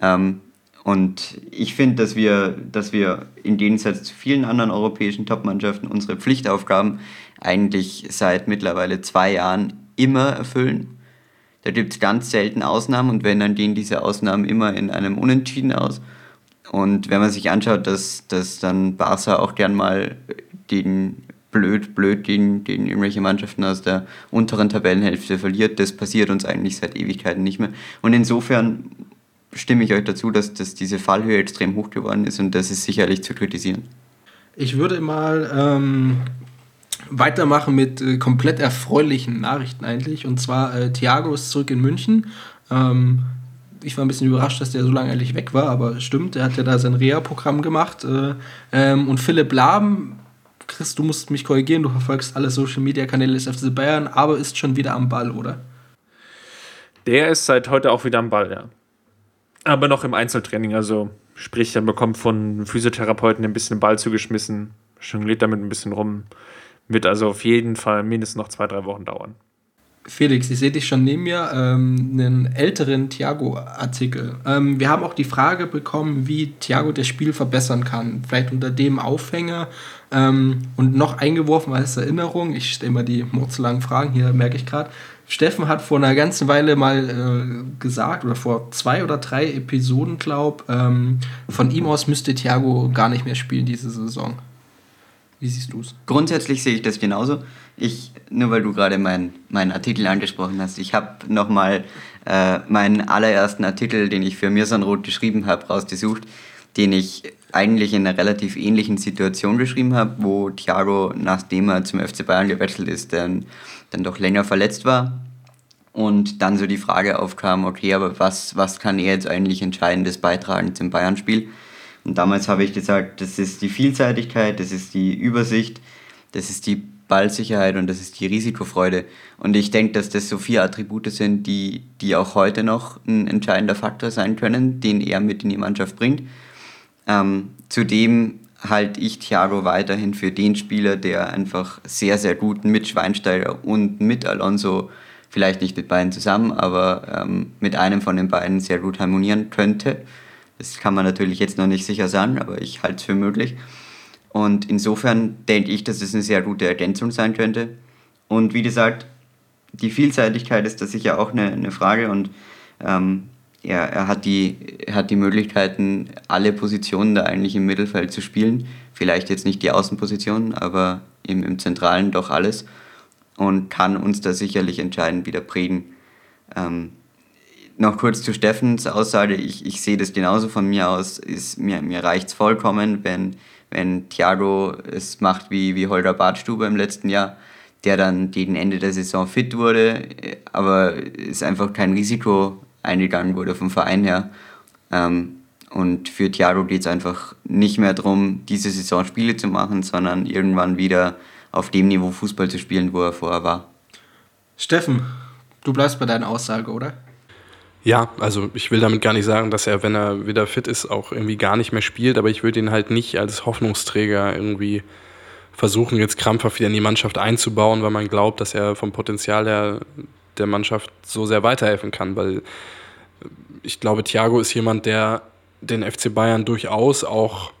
Ähm, und ich finde, dass wir, dass wir im Gegensatz zu vielen anderen europäischen Top-Mannschaften unsere Pflichtaufgaben eigentlich seit mittlerweile zwei Jahren immer erfüllen. Da gibt es ganz selten Ausnahmen und wenn, dann gehen diese Ausnahmen immer in einem Unentschieden aus. Und wenn man sich anschaut, dass, dass dann Barca auch gern mal gegen blöd, blöd gegen, gegen irgendwelche Mannschaften aus der unteren Tabellenhälfte verliert, das passiert uns eigentlich seit Ewigkeiten nicht mehr. Und insofern stimme ich euch dazu, dass, dass diese Fallhöhe extrem hoch geworden ist und das ist sicherlich zu kritisieren. Ich würde mal ähm, weitermachen mit äh, komplett erfreulichen Nachrichten eigentlich. Und zwar, äh, Thiago ist zurück in München. Ähm, ich war ein bisschen überrascht, dass der so lange eigentlich weg war, aber stimmt, der hat ja da sein Reha-Programm gemacht. Äh, ähm, und Philipp Lahm, Chris, du musst mich korrigieren, du verfolgst alle Social-Media-Kanäle des FC Bayern, aber ist schon wieder am Ball, oder? Der ist seit heute auch wieder am Ball, ja. Aber noch im Einzeltraining, also sprich, er bekommt von Physiotherapeuten ein bisschen Ball zugeschmissen, jongliert damit ein bisschen rum. Wird also auf jeden Fall mindestens noch zwei, drei Wochen dauern. Felix, ich sehe dich schon neben mir, ähm, einen älteren Thiago-Artikel. Ähm, wir haben auch die Frage bekommen, wie Thiago das Spiel verbessern kann. Vielleicht unter dem Aufhänger ähm, und noch eingeworfen als Erinnerung. Ich stelle mal die mordslangen Fragen, hier merke ich gerade. Steffen hat vor einer ganzen Weile mal äh, gesagt, oder vor zwei oder drei Episoden, glaube ähm, von ihm aus müsste Thiago gar nicht mehr spielen diese Saison. Wie siehst du es? Grundsätzlich sehe ich das genauso. Ich, nur weil du gerade meinen mein Artikel angesprochen hast, ich habe nochmal äh, meinen allerersten Artikel, den ich für Mirsan Roth geschrieben habe, rausgesucht, den ich eigentlich in einer relativ ähnlichen Situation geschrieben habe, wo Thiago, nachdem er zum FC Bayern gewechselt ist, dann, dann doch länger verletzt war Und dann so die Frage aufkam, okay, aber was, was kann er jetzt eigentlich Entscheidendes beitragen zum Bayern-Spiel? Und damals habe ich gesagt, das ist die Vielseitigkeit, das ist die Übersicht, das ist die Ballsicherheit und das ist die Risikofreude. Und ich denke, dass das so vier Attribute sind, die, die auch heute noch ein entscheidender Faktor sein können, den er mit in die Mannschaft bringt. Ähm, zudem halte ich Thiago weiterhin für den Spieler, der einfach sehr, sehr gut mit Schweinsteiger und mit Alonso vielleicht nicht mit beiden zusammen, aber ähm, mit einem von den beiden sehr gut harmonieren könnte. Das kann man natürlich jetzt noch nicht sicher sagen, aber ich halte es für möglich. Und insofern denke ich, dass es eine sehr gute Ergänzung sein könnte. Und wie gesagt, die Vielseitigkeit ist da sicher auch eine, eine Frage und ähm, er, er, hat die, er hat die Möglichkeiten, alle Positionen da eigentlich im Mittelfeld zu spielen. Vielleicht jetzt nicht die Außenpositionen, aber im, im Zentralen doch alles und kann uns da sicherlich entscheidend wieder prägen. Ähm, noch kurz zu Steffens Aussage, ich, ich sehe das genauso von mir aus, ist, mir, mir reicht es vollkommen, wenn, wenn Thiago es macht wie, wie Holger Badstube im letzten Jahr, der dann gegen Ende der Saison fit wurde, aber es einfach kein Risiko eingegangen wurde vom Verein her. Ähm, und für Thiago geht es einfach nicht mehr darum, diese Saison Spiele zu machen, sondern irgendwann wieder auf dem Niveau Fußball zu spielen, wo er vorher war. Steffen, du bleibst bei deiner Aussage, oder? Ja, also ich will damit gar nicht sagen, dass er, wenn er wieder fit ist, auch irgendwie gar nicht mehr spielt, aber ich würde ihn halt nicht als Hoffnungsträger irgendwie versuchen, jetzt krampfhaft wieder in die Mannschaft einzubauen, weil man glaubt, dass er vom Potenzial der, der Mannschaft so sehr weiterhelfen kann, weil ich glaube, Thiago ist jemand, der den FC Bayern durchaus auch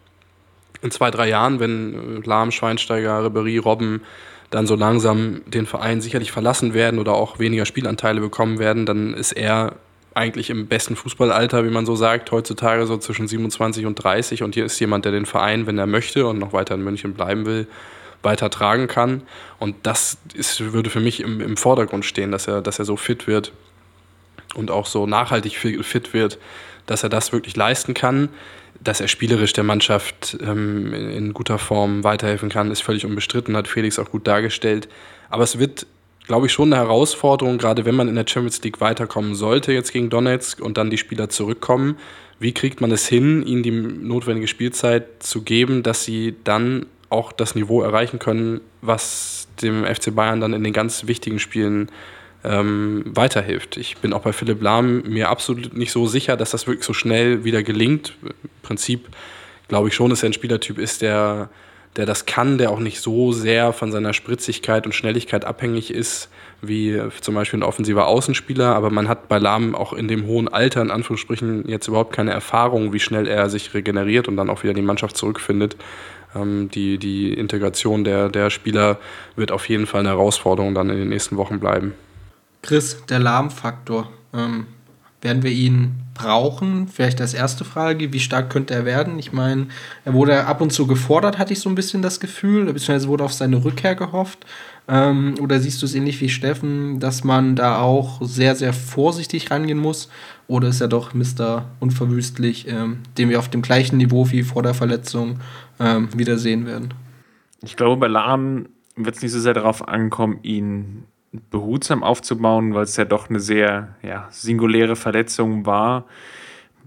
in zwei, drei Jahren, wenn äh, Lahm, Schweinsteiger, Ribery, Robben dann so langsam den Verein sicherlich verlassen werden oder auch weniger Spielanteile bekommen werden, dann ist er eigentlich im besten Fußballalter, wie man so sagt, heutzutage so zwischen 27 und 30 und hier ist jemand, der den Verein, wenn er möchte und noch weiter in München bleiben will, weiter tragen kann und das ist, würde für mich im, im Vordergrund stehen, dass er, dass er so fit wird und auch so nachhaltig fit wird, dass er das wirklich leisten kann dass er spielerisch der Mannschaft ähm, in, guter Form weiterhelfen kann, ist völlig unbestritten, hat Felix auch gut dargestellt. Aber es wird, glaube ich, schon eine Herausforderung, gerade wenn man in der Champions League weiterkommen sollte, jetzt gegen Donetsk und dann die Spieler zurückkommen. Wie kriegt man es hin, ihnen die notwendige Spielzeit zu geben, dass sie dann auch das Niveau erreichen können, was dem FC Bayern dann in den ganz wichtigen Spielen ähm, weiterhilft. Ich bin auch bei Philipp Lahm mir absolut nicht so sicher, dass das wirklich so schnell wieder gelingt. Im Prinzip glaube ich schon, dass er ein Spielertyp ist, der, der das kann, der auch nicht so sehr von seiner Spritzigkeit und Schnelligkeit abhängig ist, wie zum Beispiel ein offensiver Außenspieler. Aber man hat bei Lahm auch in dem hohen Alter, in Anführungsstrichen, jetzt überhaupt keine Erfahrung, wie schnell er sich regeneriert und dann auch wieder die Mannschaft zurückfindet. Ähm, die, die Integration der, der Spieler wird auf jeden Fall eine Herausforderung dann in den nächsten Wochen bleiben. Chris, der Lahmfaktor. Ähm, werden wir ihn brauchen? Vielleicht als erste Frage, wie stark könnte er werden? Ich meine, er wurde ab und zu gefordert, hatte ich so ein bisschen das Gefühl, beziehungsweise wurde auf seine Rückkehr gehofft. Ähm, oder siehst du es ähnlich wie Steffen, dass man da auch sehr, sehr vorsichtig rangehen muss? Oder ist er doch Mr. Unverwüstlich, ähm, den wir auf dem gleichen Niveau wie vor der Verletzung ähm, wiedersehen werden? Ich glaube, bei Lahm wird es nicht so sehr darauf ankommen, ihn behutsam aufzubauen, weil es ja doch eine sehr ja, singuläre Verletzung war.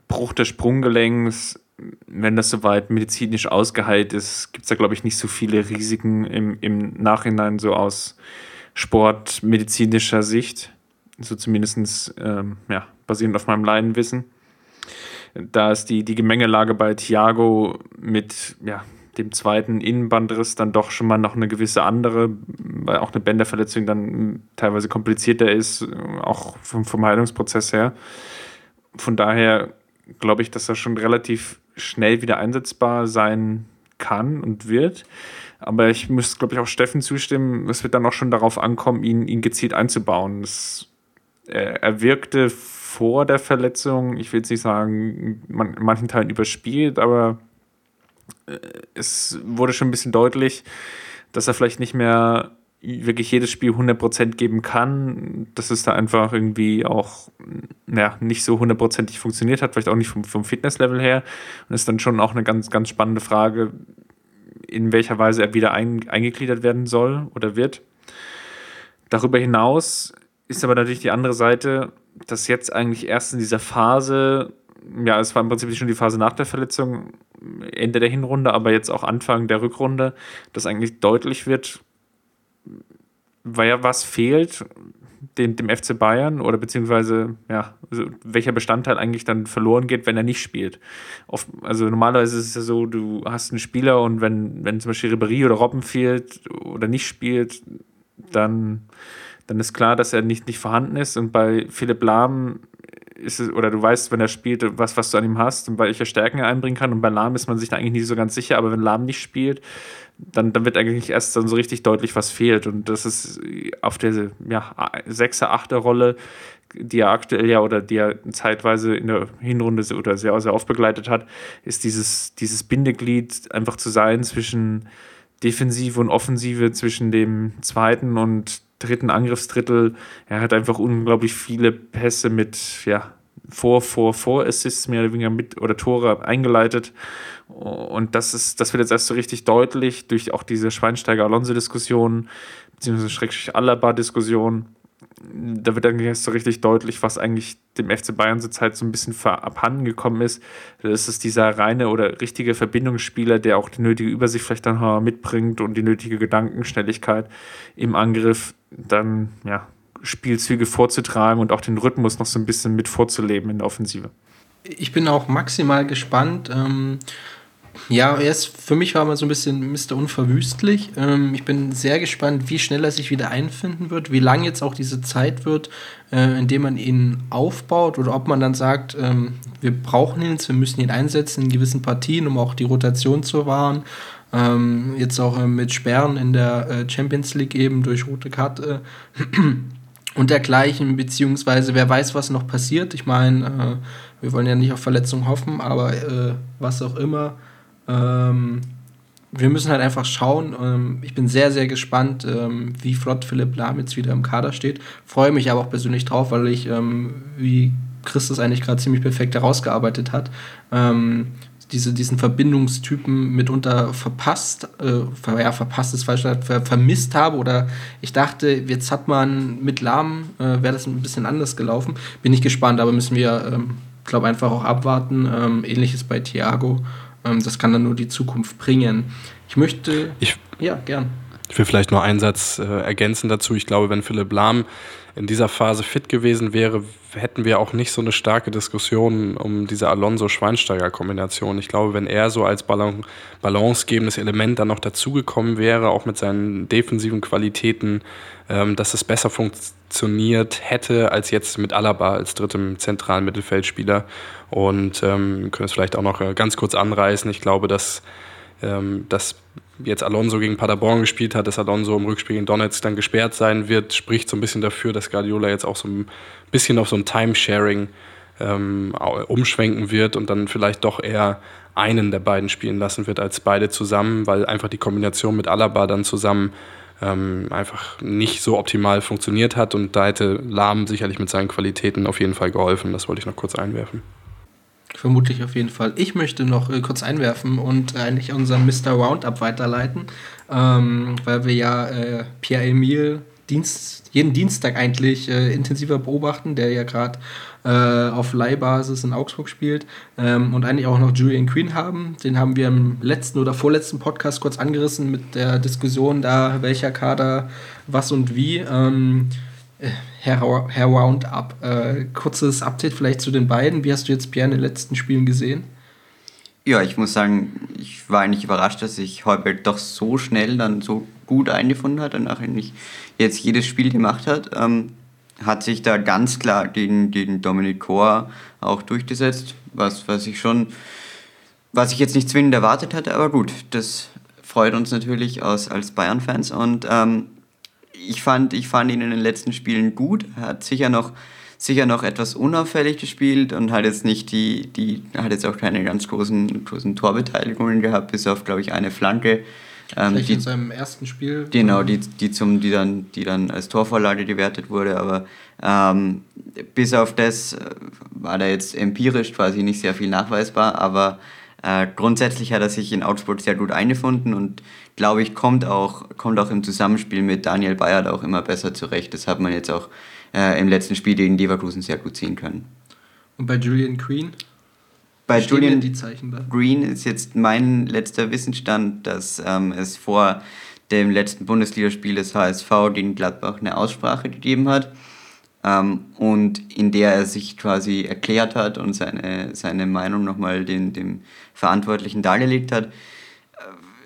Bruch des Sprunggelenks, wenn das soweit medizinisch ausgeheilt ist, gibt es da, glaube ich, nicht so viele Risiken im, im Nachhinein so aus sportmedizinischer Sicht. So zumindest ähm, ja, basierend auf meinem Laienwissen. Da ist die, die Gemengelage bei Thiago mit ja, dem zweiten Innenbandriss dann doch schon mal noch eine gewisse andere, weil auch eine Bänderverletzung dann teilweise komplizierter ist, auch vom, vom Heilungsprozess her. Von daher glaube ich, dass er schon relativ schnell wieder einsetzbar sein kann und wird. Aber ich muss, glaube ich, auch Steffen zustimmen, es wird dann auch schon darauf ankommen, ihn, ihn gezielt einzubauen. Das, er, er wirkte vor der Verletzung, ich will jetzt nicht sagen, man, in manchen Teilen überspielt, aber es wurde schon ein bisschen deutlich, dass er vielleicht nicht mehr wirklich jedes Spiel 100% geben kann, dass es da einfach irgendwie auch ja, nicht so hundertprozentig funktioniert hat, vielleicht auch nicht vom, vom Fitnesslevel her. Und ist dann schon auch eine ganz, ganz spannende Frage, in welcher Weise er wieder ein, eingegliedert werden soll oder wird. Darüber hinaus ist aber natürlich die andere Seite, dass jetzt eigentlich erst in dieser Phase, ja, es war im Prinzip schon die Phase nach der Verletzung, Ende der Hinrunde, aber jetzt auch Anfang der Rückrunde, dass eigentlich deutlich wird, ja was fehlt, dem, dem FC Bayern oder beziehungsweise ja, also welcher Bestandteil eigentlich dann verloren geht, wenn er nicht spielt. Oft, also normalerweise ist es ja so, du hast einen Spieler und wenn, wenn zum Beispiel Ribéry oder Robben fehlt oder nicht spielt, dann, dann ist klar, dass er nicht, nicht vorhanden ist. Und bei Philipp Lahm ist es, oder du weißt, wenn er spielt, was, was du an ihm hast und welche Stärken er einbringen kann. Und bei Lahm ist man sich da eigentlich nicht so ganz sicher, aber wenn Lahm nicht spielt, dann, dann wird eigentlich erst dann so richtig deutlich, was fehlt. Und das ist auf der ja, 6er, 8er Rolle, die er aktuell ja oder die er zeitweise in der Hinrunde oder sehr, sehr oft begleitet hat, ist dieses, dieses Bindeglied einfach zu sein zwischen Defensive und Offensive, zwischen dem zweiten und dritten Angriffsdrittel. Er hat einfach unglaublich viele Pässe mit, ja, vor, vor, vor Assists mehr oder weniger mit oder Tore eingeleitet. Und das ist, das wird jetzt erst so richtig deutlich durch auch diese Schweinsteiger-Alonso-Diskussion, beziehungsweise Schrägstrich Alaba-Diskussion. Da wird eigentlich erst so richtig deutlich, was eigentlich dem FC Bayern zurzeit so ein bisschen abhanden gekommen ist. Das ist dieser reine oder richtige Verbindungsspieler, der auch die nötige Übersicht vielleicht dann mitbringt und die nötige Gedankenschnelligkeit im Angriff dann, ja, Spielzüge vorzutragen und auch den Rhythmus noch so ein bisschen mit vorzuleben in der Offensive. Ich bin auch maximal gespannt. Ähm, ja, er ist für mich war mal so ein bisschen Mr. Unverwüstlich. Ähm, ich bin sehr gespannt, wie schnell er sich wieder einfinden wird, wie lang jetzt auch diese Zeit wird, äh, indem man ihn aufbaut oder ob man dann sagt, ähm, wir brauchen ihn jetzt, wir müssen ihn einsetzen in gewissen Partien, um auch die Rotation zu wahren. Ähm, jetzt auch äh, mit Sperren in der äh, Champions League eben durch rote Karte. und dergleichen, beziehungsweise wer weiß, was noch passiert. Ich meine, äh, wir wollen ja nicht auf Verletzungen hoffen, aber äh, was auch immer. Ähm, wir müssen halt einfach schauen. Ähm, ich bin sehr, sehr gespannt, ähm, wie flott Philipp Lahm jetzt wieder im Kader steht. Freue mich aber auch persönlich drauf, weil ich, ähm, wie Christus eigentlich gerade ziemlich perfekt herausgearbeitet hat, ähm, diese, diesen Verbindungstypen mitunter verpasst, äh, ja, verpasst ist falsch, ver, vermisst habe oder ich dachte, jetzt hat man mit Lahm, äh, wäre das ein bisschen anders gelaufen. Bin ich gespannt, aber müssen wir, ähm, glaube einfach auch abwarten. Ähm, Ähnliches bei Thiago. Ähm, das kann dann nur die Zukunft bringen. Ich möchte. Ich, ja, gern. Ich will vielleicht nur einen Satz äh, ergänzen dazu. Ich glaube, wenn Philipp Lahm in dieser Phase fit gewesen wäre, hätten wir auch nicht so eine starke Diskussion um diese Alonso-Schweinsteiger-Kombination. Ich glaube, wenn er so als Ballon balancegebendes Element dann noch dazugekommen wäre, auch mit seinen defensiven Qualitäten, ähm, dass es besser funktioniert hätte als jetzt mit Alaba als drittem zentralen Mittelfeldspieler. Und ähm, können es vielleicht auch noch äh, ganz kurz anreißen. Ich glaube, dass, ähm, dass jetzt Alonso gegen Paderborn gespielt hat, dass Alonso im Rückspiel gegen Donetsk dann gesperrt sein wird, spricht so ein bisschen dafür, dass Guardiola jetzt auch so ein bisschen auf so ein Timesharing ähm, umschwenken wird und dann vielleicht doch eher einen der beiden spielen lassen wird als beide zusammen, weil einfach die Kombination mit Alaba dann zusammen ähm, einfach nicht so optimal funktioniert hat und da hätte Lahm sicherlich mit seinen Qualitäten auf jeden Fall geholfen. Das wollte ich noch kurz einwerfen. Vermutlich auf jeden Fall. Ich möchte noch äh, kurz einwerfen und eigentlich unseren Mr. Roundup weiterleiten, ähm, weil wir ja äh, Pierre-Emile Dienst, jeden Dienstag eigentlich äh, intensiver beobachten, der ja gerade äh, auf Leihbasis in Augsburg spielt ähm, und eigentlich auch noch Julian Queen haben. Den haben wir im letzten oder vorletzten Podcast kurz angerissen mit der Diskussion da, welcher Kader was und wie. Ähm, Herr, Herr Roundup, äh, kurzes Update vielleicht zu den beiden. Wie hast du jetzt Pierre in den letzten Spielen gesehen? Ja, ich muss sagen, ich war eigentlich überrascht, dass sich Heubert doch so schnell dann so gut eingefunden hat und eigentlich jetzt jedes Spiel gemacht hat. Ähm, hat sich da ganz klar gegen, gegen Dominic Kor auch durchgesetzt, was, was ich schon, was ich jetzt nicht zwingend erwartet hatte, aber gut, das freut uns natürlich aus, als Bayern-Fans und ähm, ich fand, ich fand ihn in den letzten Spielen gut. Er hat sicher noch, sicher noch etwas unauffällig gespielt und hat jetzt nicht die, die hat jetzt auch keine ganz großen, großen Torbeteiligungen gehabt, bis auf, glaube ich, eine Flanke. Ähm, die, in seinem ersten Spiel. Genau, die, die, zum, die, dann, die dann als Torvorlage gewertet wurde, aber ähm, bis auf das äh, war da jetzt empirisch quasi nicht sehr viel nachweisbar, aber äh, grundsätzlich hat er sich in Augsburg sehr gut eingefunden und glaube ich, kommt auch, kommt auch im Zusammenspiel mit Daniel Bayert auch immer besser zurecht. Das hat man jetzt auch äh, im letzten Spiel gegen Leverkusen sehr gut ziehen können. Und bei Julian Green? Bei Stehen Julian die Zeichen da? Green ist jetzt mein letzter Wissensstand, dass ähm, es vor dem letzten Bundesligaspiel des HSV gegen Gladbach eine Aussprache gegeben hat ähm, und in der er sich quasi erklärt hat und seine, seine Meinung nochmal den, dem Verantwortlichen dargelegt hat.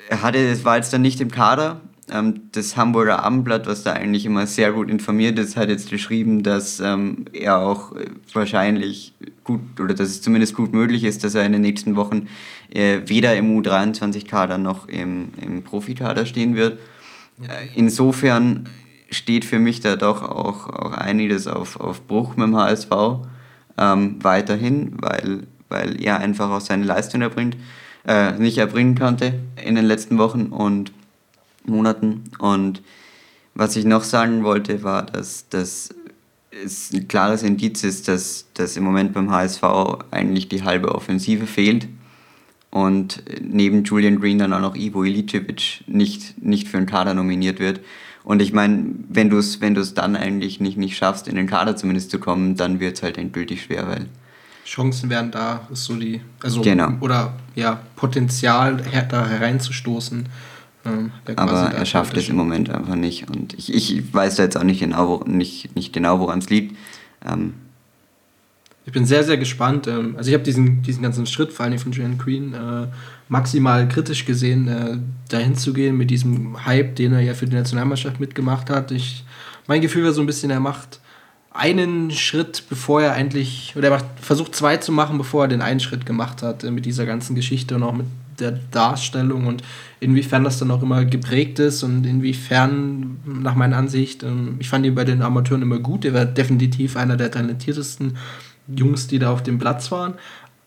Er hatte, es war jetzt dann nicht im Kader. Ähm, das Hamburger Abendblatt, was da eigentlich immer sehr gut informiert ist, hat jetzt geschrieben, dass ähm, er auch äh, wahrscheinlich gut oder dass es zumindest gut möglich ist, dass er in den nächsten Wochen äh, weder im U23-Kader noch im, im Profikader stehen wird. Äh, insofern steht für mich da doch auch, auch einiges auf, auf Bruch mit dem HSV ähm, weiterhin, weil, weil er einfach auch seine Leistung erbringt, äh, nicht erbringen konnte in den letzten Wochen und Monaten. Und was ich noch sagen wollte, war, dass das es ein klares Indiz ist, dass, dass im Moment beim HSV eigentlich die halbe Offensive fehlt und neben Julian Green dann auch noch Ivo Ilicevic nicht, nicht für den Kader nominiert wird. Und ich meine, wenn du es wenn du's dann eigentlich nicht, nicht schaffst, in den Kader zumindest zu kommen, dann wird es halt endgültig schwer, weil Chancen wären da, ist so die, also Genau. oder ja, Potenzial da hereinzustoßen. Ähm, aber er schafft es im Moment einfach nicht. Und ich, ich weiß da jetzt auch nicht genau, wo, nicht, nicht genau woran es liegt. Ähm, Ich bin sehr, sehr gespannt. ähm, Also ich habe diesen, diesen ganzen Schritt, vor allem von Julian Green, äh, maximal kritisch gesehen, äh, dahin zu gehen mit diesem Hype, den er ja für die Nationalmannschaft mitgemacht hat. Ich, mein Gefühl war so ein bisschen, er macht einen Schritt, bevor er eigentlich, oder er macht, versucht zwei zu machen, bevor er den einen Schritt gemacht hat, äh, mit dieser ganzen Geschichte und auch mit der Darstellung und inwiefern das dann auch immer geprägt ist und inwiefern, nach meiner Ansicht, ähm, ich fand ihn bei den Amateuren immer gut, er war definitiv einer der talentiertesten Jungs, die da auf dem Platz waren.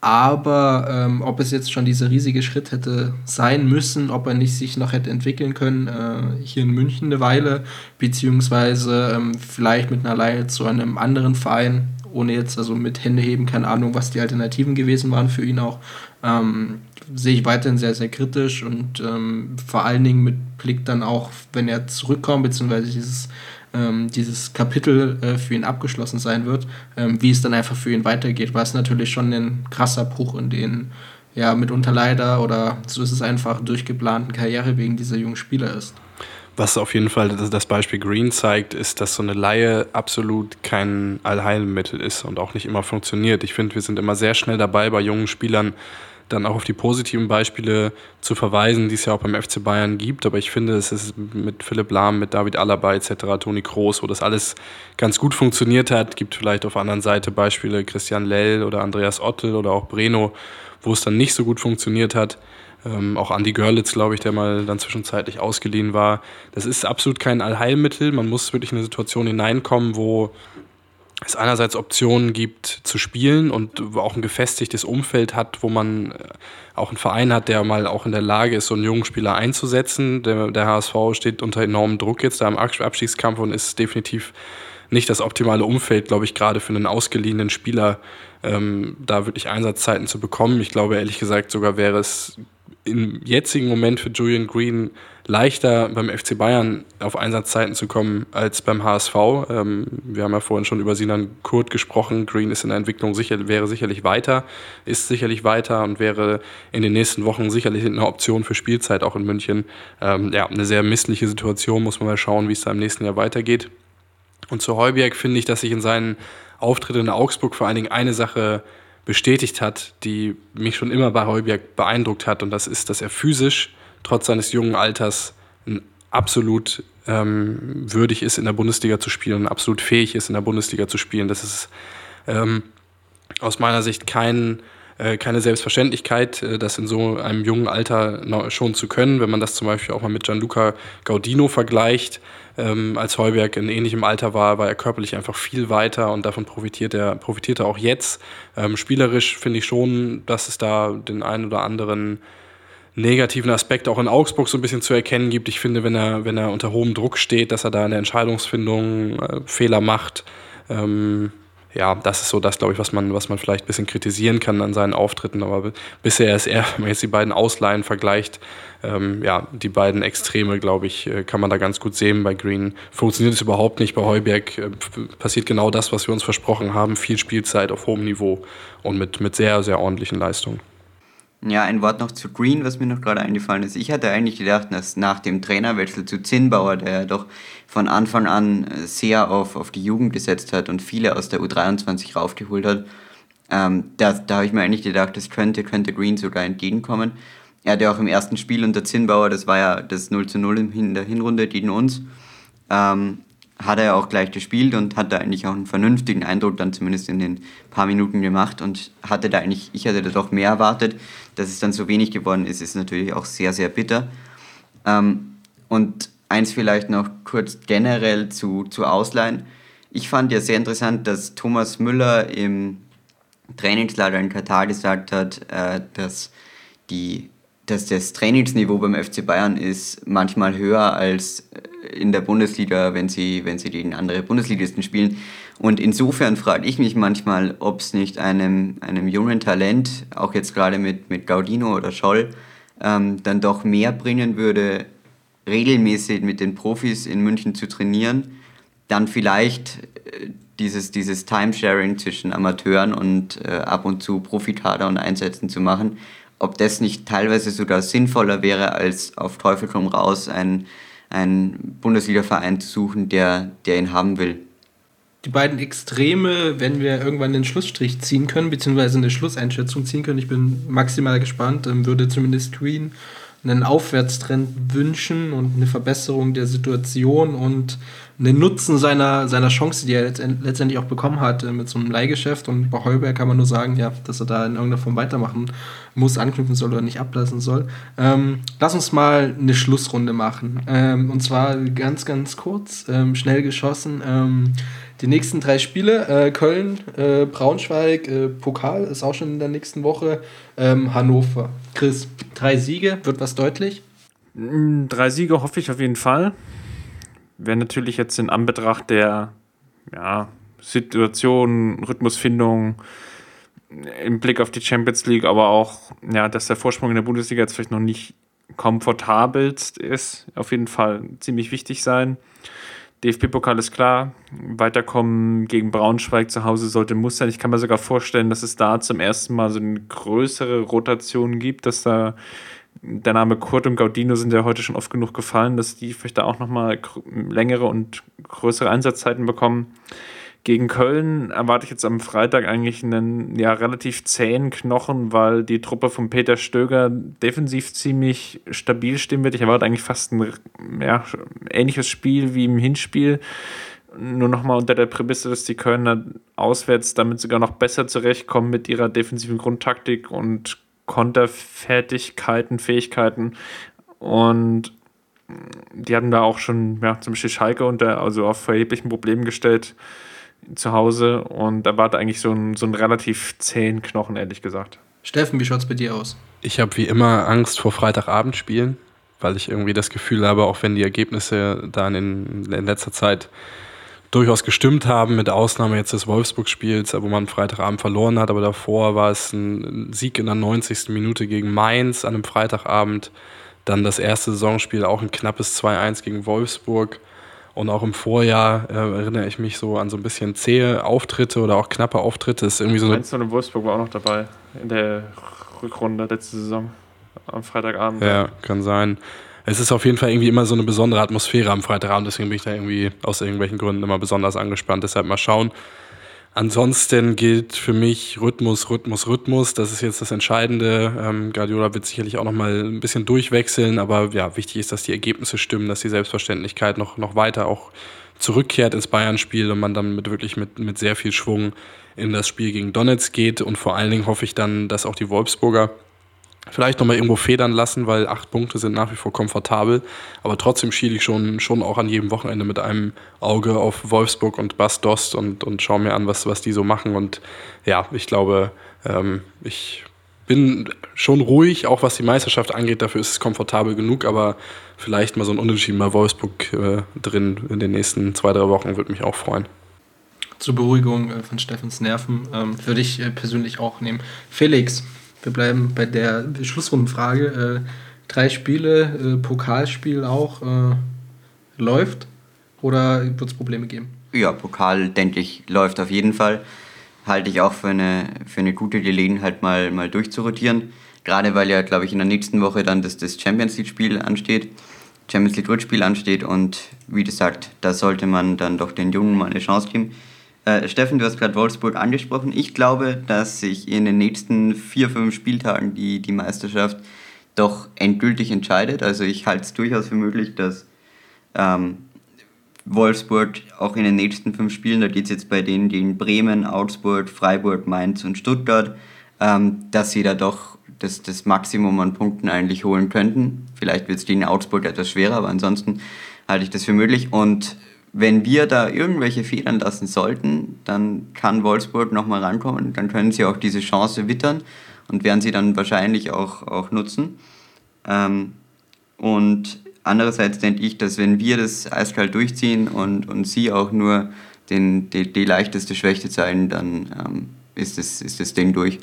Aber ähm, ob es jetzt schon dieser riesige Schritt hätte sein müssen, ob er nicht sich noch hätte entwickeln können, äh, hier in München eine Weile, beziehungsweise ähm, vielleicht mit einer Leihe zu einem anderen Verein, ohne jetzt also mit Hände heben, keine Ahnung, was die Alternativen gewesen waren für ihn auch, ähm, sehe ich weiterhin sehr, sehr kritisch und ähm, vor allen Dingen mit Blick dann auch, wenn er zurückkommt, beziehungsweise dieses ähm, dieses Kapitel äh, für ihn abgeschlossen sein wird, ähm, wie es dann einfach für ihn weitergeht, was natürlich schon ein krasser Bruch in den ja mitunter leider oder so ist es einfach durchgeplanten Karriere wegen dieser jungen Spieler ist. Was auf jeden Fall das, das Beispiel Green zeigt, ist, dass so eine Laie absolut kein Allheilmittel ist und auch nicht immer funktioniert. Ich finde, wir sind immer sehr schnell dabei, bei jungen Spielern dann auch auf die positiven Beispiele zu verweisen, die es ja auch beim FC Bayern gibt. Aber ich finde, es ist mit Philipp Lahm, mit David Alaba etc., Toni Kroos, wo das alles ganz gut funktioniert hat. Gibt vielleicht auf der anderen Seite Beispiele Christian Lell oder Andreas Ottel oder auch Breno, wo es dann nicht so gut funktioniert hat. Ähm, auch Andy Görlitz, glaube ich, der mal dann zwischenzeitlich ausgeliehen war. Das ist absolut kein Allheilmittel. Man muss wirklich in eine Situation hineinkommen, wo es einerseits Optionen gibt zu spielen und auch ein gefestigtes Umfeld hat, wo man äh, auch einen Verein hat, der mal auch in der Lage ist, so einen jungen Spieler einzusetzen. Der, der HSV steht unter enormem Druck jetzt da im Abstiegskampf und ist definitiv nicht das optimale Umfeld, glaube ich, gerade für einen ausgeliehenen Spieler, ähm, da wirklich Einsatzzeiten zu bekommen. Ich glaube, ehrlich gesagt, sogar wäre es im jetzigen Moment für Julian Green leichter beim FC Bayern auf Einsatzzeiten zu kommen als beim HSV. Ähm, wir haben ja vorhin schon über Sinan Kurt gesprochen. Green ist in der Entwicklung sicher, wäre sicherlich weiter, ist sicherlich weiter und wäre in den nächsten Wochen sicherlich eine Option für Spielzeit auch in München. Ähm, ja, eine sehr missliche Situation, muss man mal schauen, wie es da im nächsten Jahr weitergeht. Und zu Heuberg finde ich, dass sich in seinen Auftritten in Augsburg vor allen Dingen eine Sache bestätigt hat, die mich schon immer bei Heuberg beeindruckt hat. Und das ist, dass er physisch, trotz seines jungen Alters, ein absolut ähm, würdig ist, in der Bundesliga zu spielen, absolut fähig ist, in der Bundesliga zu spielen. Das ist ähm, aus meiner Sicht kein, äh, keine Selbstverständlichkeit, äh, das in so einem jungen Alter schon zu können. Wenn man das zum Beispiel auch mal mit Gianluca Gaudino vergleicht, ähm, als Heuberg in ähnlichem Alter war, war er körperlich einfach viel weiter und davon profitiert er, profitiert er auch jetzt. Ähm, spielerisch finde ich schon, dass es da den einen oder anderen negativen Aspekt auch in Augsburg so ein bisschen zu erkennen gibt. Ich finde, wenn er, wenn er unter hohem Druck steht, dass er da in der Entscheidungsfindung äh, Fehler macht. Ähm, ja, das ist so das, glaube ich, was man, was man vielleicht ein bisschen kritisieren kann an seinen Auftritten. Aber bisher ist er, wenn man jetzt die beiden Ausleihen vergleicht, ähm, ja, die beiden Extreme, glaube ich, äh, kann man da ganz gut sehen. Bei Green funktioniert es überhaupt nicht. Bei Heuberg äh, passiert genau das, was wir uns versprochen haben. Viel Spielzeit auf hohem Niveau und mit, mit sehr, sehr ordentlichen Leistungen. Ja, ein Wort noch zu Green, was mir noch gerade eingefallen ist. Ich hatte eigentlich gedacht, dass nach dem Trainerwechsel zu Zinnbauer, der ja doch von Anfang an sehr auf, auf die Jugend gesetzt hat und viele aus der U23 raufgeholt hat, ähm, da, da habe ich mir eigentlich gedacht, das könnte, könnte Green sogar entgegenkommen. Er hat ja auch im ersten Spiel unter Zinnbauer, das war ja das 0 zu 0 in der Hinrunde gegen uns, ähm, hat er auch gleich gespielt und hat da eigentlich auch einen vernünftigen Eindruck dann zumindest in den paar Minuten gemacht und hatte da eigentlich, ich hatte da doch mehr erwartet. Dass es dann so wenig geworden ist, ist natürlich auch sehr, sehr bitter. Ähm, und eins vielleicht noch kurz generell zu, zu Ausleihen. Ich fand ja sehr interessant, dass Thomas Müller im Trainingslager in Katar gesagt hat, äh, dass die dass das Trainingsniveau beim FC Bayern ist manchmal höher als in der Bundesliga, wenn sie, wenn sie gegen andere Bundesligisten spielen. Und insofern frage ich mich manchmal, ob es nicht einem, einem jungen Talent, auch jetzt gerade mit, mit Gaudino oder Scholl, ähm, dann doch mehr bringen würde, regelmäßig mit den Profis in München zu trainieren, dann vielleicht äh, dieses, dieses Timesharing zwischen Amateuren und äh, ab und zu Profikader und Einsätzen zu machen ob das nicht teilweise sogar sinnvoller wäre, als auf Teufel komm raus einen, einen Bundesliga-Verein zu suchen, der, der ihn haben will. Die beiden Extreme, wenn wir irgendwann den Schlussstrich ziehen können, beziehungsweise eine Schlusseinschätzung ziehen können, ich bin maximal gespannt, ähm, würde zumindest Green einen Aufwärtstrend wünschen und eine Verbesserung der Situation und einen Nutzen seiner, seiner Chance, die er letztendlich auch bekommen hat äh, mit so einem Leihgeschäft. Und bei Heuberg kann man nur sagen, ja, dass er da in irgendeiner Form weitermachen muss, anknüpfen soll oder nicht ablassen soll. Ähm, lass uns mal eine Schlussrunde machen. Ähm, und zwar ganz, ganz kurz, ähm, schnell geschossen. Die nächsten drei Spiele, äh, Köln, äh, Braunschweig, äh, Pokal ist auch schon in der nächsten Woche, ähm, Hannover. Chris, drei Siege, wird was deutlich? Mm, drei Siege hoffe ich auf jeden Fall. Wäre natürlich jetzt in Anbetracht der ja, Situation, Rhythmusfindung, im Blick auf die Champions League, aber auch, ja, dass der Vorsprung in der Bundesliga jetzt vielleicht noch nicht komfortabelst ist, auf jeden Fall ziemlich wichtig sein. DFB-Pokal ist klar. Weiterkommen gegen Braunschweig zu Hause sollte muss sein. Ich kann mir sogar vorstellen, dass es da zum ersten Mal so eine größere Rotation gibt, dass da der Name Kurt und Gaudino sind ja heute schon oft genug gefallen, dass die vielleicht da auch nochmal längere und größere Einsatzzeiten bekommen. Gegen Köln erwarte ich jetzt am Freitag eigentlich einen ja, relativ zähen Knochen, weil die Truppe von Peter Stöger defensiv ziemlich stabil stehen wird. Ich erwarte eigentlich fast ein ja, ähnliches Spiel wie im Hinspiel. Nur nochmal unter der Prämisse, dass die Kölner auswärts damit sogar noch besser zurechtkommen mit ihrer defensiven Grundtaktik und Konterfertigkeiten, Fähigkeiten. Und die hatten da auch schon ja, zum Beispiel Schalke unter, also auf erheblichen Problemen gestellt zu Hause und erwarte eigentlich so einen, so einen relativ zähen Knochen, ehrlich gesagt. Steffen, wie schaut es bei dir aus? Ich habe wie immer Angst vor Freitagabendspielen, weil ich irgendwie das Gefühl habe, auch wenn die Ergebnisse dann in, in letzter Zeit durchaus gestimmt haben, mit Ausnahme jetzt des Wolfsburg-Spiels, wo man Freitagabend verloren hat, aber davor war es ein Sieg in der 90. Minute gegen Mainz an einem Freitagabend, dann das erste Saisonspiel auch ein knappes 2-1 gegen Wolfsburg und auch im Vorjahr äh, erinnere ich mich so an so ein bisschen zähe Auftritte oder auch knappe Auftritte. Ist irgendwie so Mainz und Wolfsburg war auch noch dabei in der Rückrunde letzte Saison am Freitagabend. Ja, kann sein. Es ist auf jeden Fall irgendwie immer so eine besondere Atmosphäre am Freitagabend, deswegen bin ich da irgendwie aus irgendwelchen Gründen immer besonders angespannt. Deshalb mal schauen, Ansonsten gilt für mich Rhythmus, Rhythmus, Rhythmus. Das ist jetzt das Entscheidende. Ähm, Guardiola wird sicherlich auch noch mal ein bisschen durchwechseln, aber ja, wichtig ist, dass die Ergebnisse stimmen, dass die Selbstverständlichkeit noch, noch weiter auch zurückkehrt ins Bayern-Spiel und man dann mit wirklich mit, mit sehr viel Schwung in das Spiel gegen Donetsk geht. Und vor allen Dingen hoffe ich dann, dass auch die Wolfsburger vielleicht nochmal irgendwo federn lassen, weil acht Punkte sind nach wie vor komfortabel. Aber trotzdem schiele ich schon, schon auch an jedem Wochenende mit einem Auge auf Wolfsburg und Bas Dost und, und schaue mir an, was, was die so machen. Und ja, ich glaube, ähm, ich bin schon ruhig, auch was die Meisterschaft angeht. Dafür ist es komfortabel genug, aber vielleicht mal so ein Unentschieden bei Wolfsburg äh, drin in den nächsten zwei, drei Wochen würde mich auch freuen. zur Beruhigung äh, von Steffens Nerven ähm, würde ich äh, persönlich auch nehmen. Felix, wir bleiben bei der Schlussrundenfrage. Äh, drei Spiele, äh, Pokalspiel auch, äh, läuft oder wird es Probleme geben? Ja, Pokal, denke ich, läuft auf jeden Fall. Halte ich auch für eine, für eine gute Gelegenheit, mal, mal durchzurotieren. Gerade weil ja, glaube ich, in der nächsten Woche dann das, das Champions League-Spiel ansteht. Champions League Rückspiel ansteht und wie gesagt, da sollte man dann doch den Jungen mal eine Chance geben. Äh, Steffen, du hast gerade Wolfsburg angesprochen. Ich glaube, dass sich in den nächsten vier, fünf Spieltagen die, die Meisterschaft doch endgültig entscheidet. Also ich halte es durchaus für möglich, dass ähm, Wolfsburg auch in den nächsten fünf Spielen, da geht es jetzt bei denen gegen Bremen, Augsburg, Freiburg, Mainz und Stuttgart, ähm, dass sie da doch das, das Maximum an Punkten eigentlich holen könnten. Vielleicht wird es gegen Augsburg etwas schwerer, aber ansonsten halte ich das für möglich. Und wenn wir da irgendwelche Federn lassen sollten, dann kann Wolfsburg nochmal rankommen, dann können sie auch diese Chance wittern und werden sie dann wahrscheinlich auch, auch nutzen. Ähm, und andererseits denke ich, dass wenn wir das eiskalt durchziehen und, und sie auch nur den, die, die leichteste Schwäche zeigen, dann ähm, ist, das, ist das Ding durch.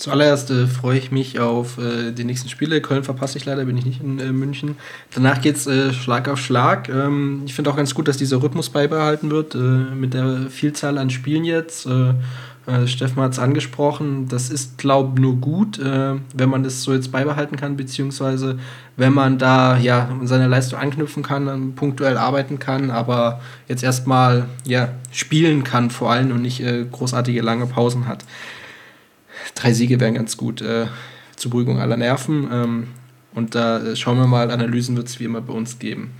Zuallererst äh, freue ich mich auf äh, die nächsten Spiele. Köln verpasse ich leider, bin ich nicht in äh, München. Danach geht es äh, Schlag auf Schlag. Ähm, ich finde auch ganz gut, dass dieser Rhythmus beibehalten wird, äh, mit der Vielzahl an Spielen jetzt. Äh, Steffen hat es angesprochen, das ist, glaube ich, nur gut, wenn man das so jetzt beibehalten kann, beziehungsweise wenn man da ja seine Leistung anknüpfen kann, punktuell arbeiten kann, aber jetzt erstmal ja, spielen kann vor allem und nicht großartige lange Pausen hat drei Siege wären ganz gut äh, zur Beruhigung aller Nerven. Ähm, und da äh, schauen wir mal, Analysen wird es wie immer bei uns geben.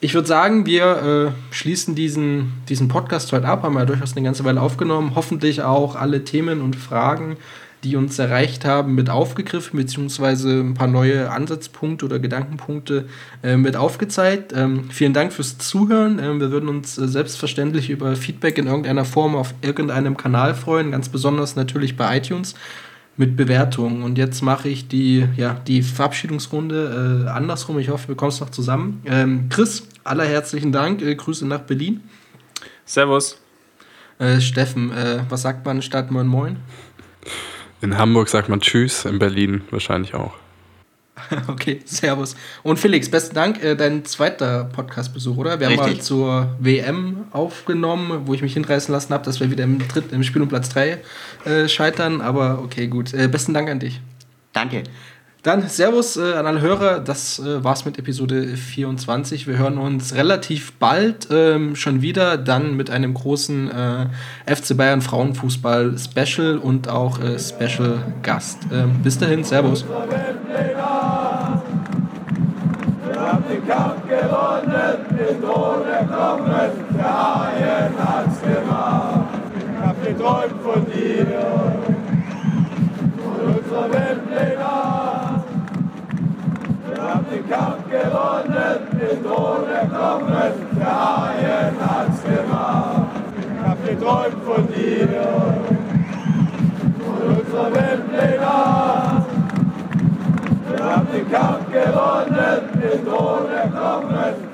Ich würde sagen, wir äh, schließen diesen, diesen Podcast heute ab, haben wir ja durchaus eine ganze Weile aufgenommen. Hoffentlich auch alle Themen und Fragen die uns erreicht haben, mit aufgegriffen, beziehungsweise ein paar neue Ansatzpunkte oder Gedankenpunkte äh, mit aufgezeigt. Ähm, vielen Dank fürs Zuhören. Ähm, wir würden uns äh, selbstverständlich über Feedback in irgendeiner Form auf irgendeinem Kanal freuen, ganz besonders natürlich bei iTunes mit Bewertungen. Und jetzt mache ich die, ja, die Verabschiedungsrunde äh, andersrum. Ich hoffe, wir kommen es noch zusammen. Ähm, Chris, allerherzlichen Dank. Äh, Grüße nach Berlin. Servus. Äh, Steffen, äh, was sagt man statt Moin Moin? In Hamburg sagt man Tschüss, in Berlin wahrscheinlich auch. Okay, Servus. Und Felix, besten Dank, äh, dein zweiter Podcast-Besuch, oder? Wir Richtig. haben mal zur WM aufgenommen, wo ich mich hinreißen lassen habe, dass wir wieder im, Dritt, im Spiel um Platz 3 äh, scheitern. Aber okay, gut. Äh, besten Dank an dich. Danke. Dann Servus äh, an alle Hörer. Das äh, war's mit Episode 24. Wir hören uns relativ bald ähm, schon wieder, dann mit einem großen äh, FC Bayern Frauenfußball Special und auch äh, Special Gast. Ähm, bis dahin, Servus. Wir haben den Kampf gewonnen, den Thron erklommen, der Haien hat's gemacht. Ich hab geträumt von dir, von unserer Weltpläne gewonnen, den Thron erklommen, der Haien hat's gemacht. Ich hab geträumt von dir, von unserer Weltpläne. Wir haben den Kampf gewonnen, den Thron erklommen.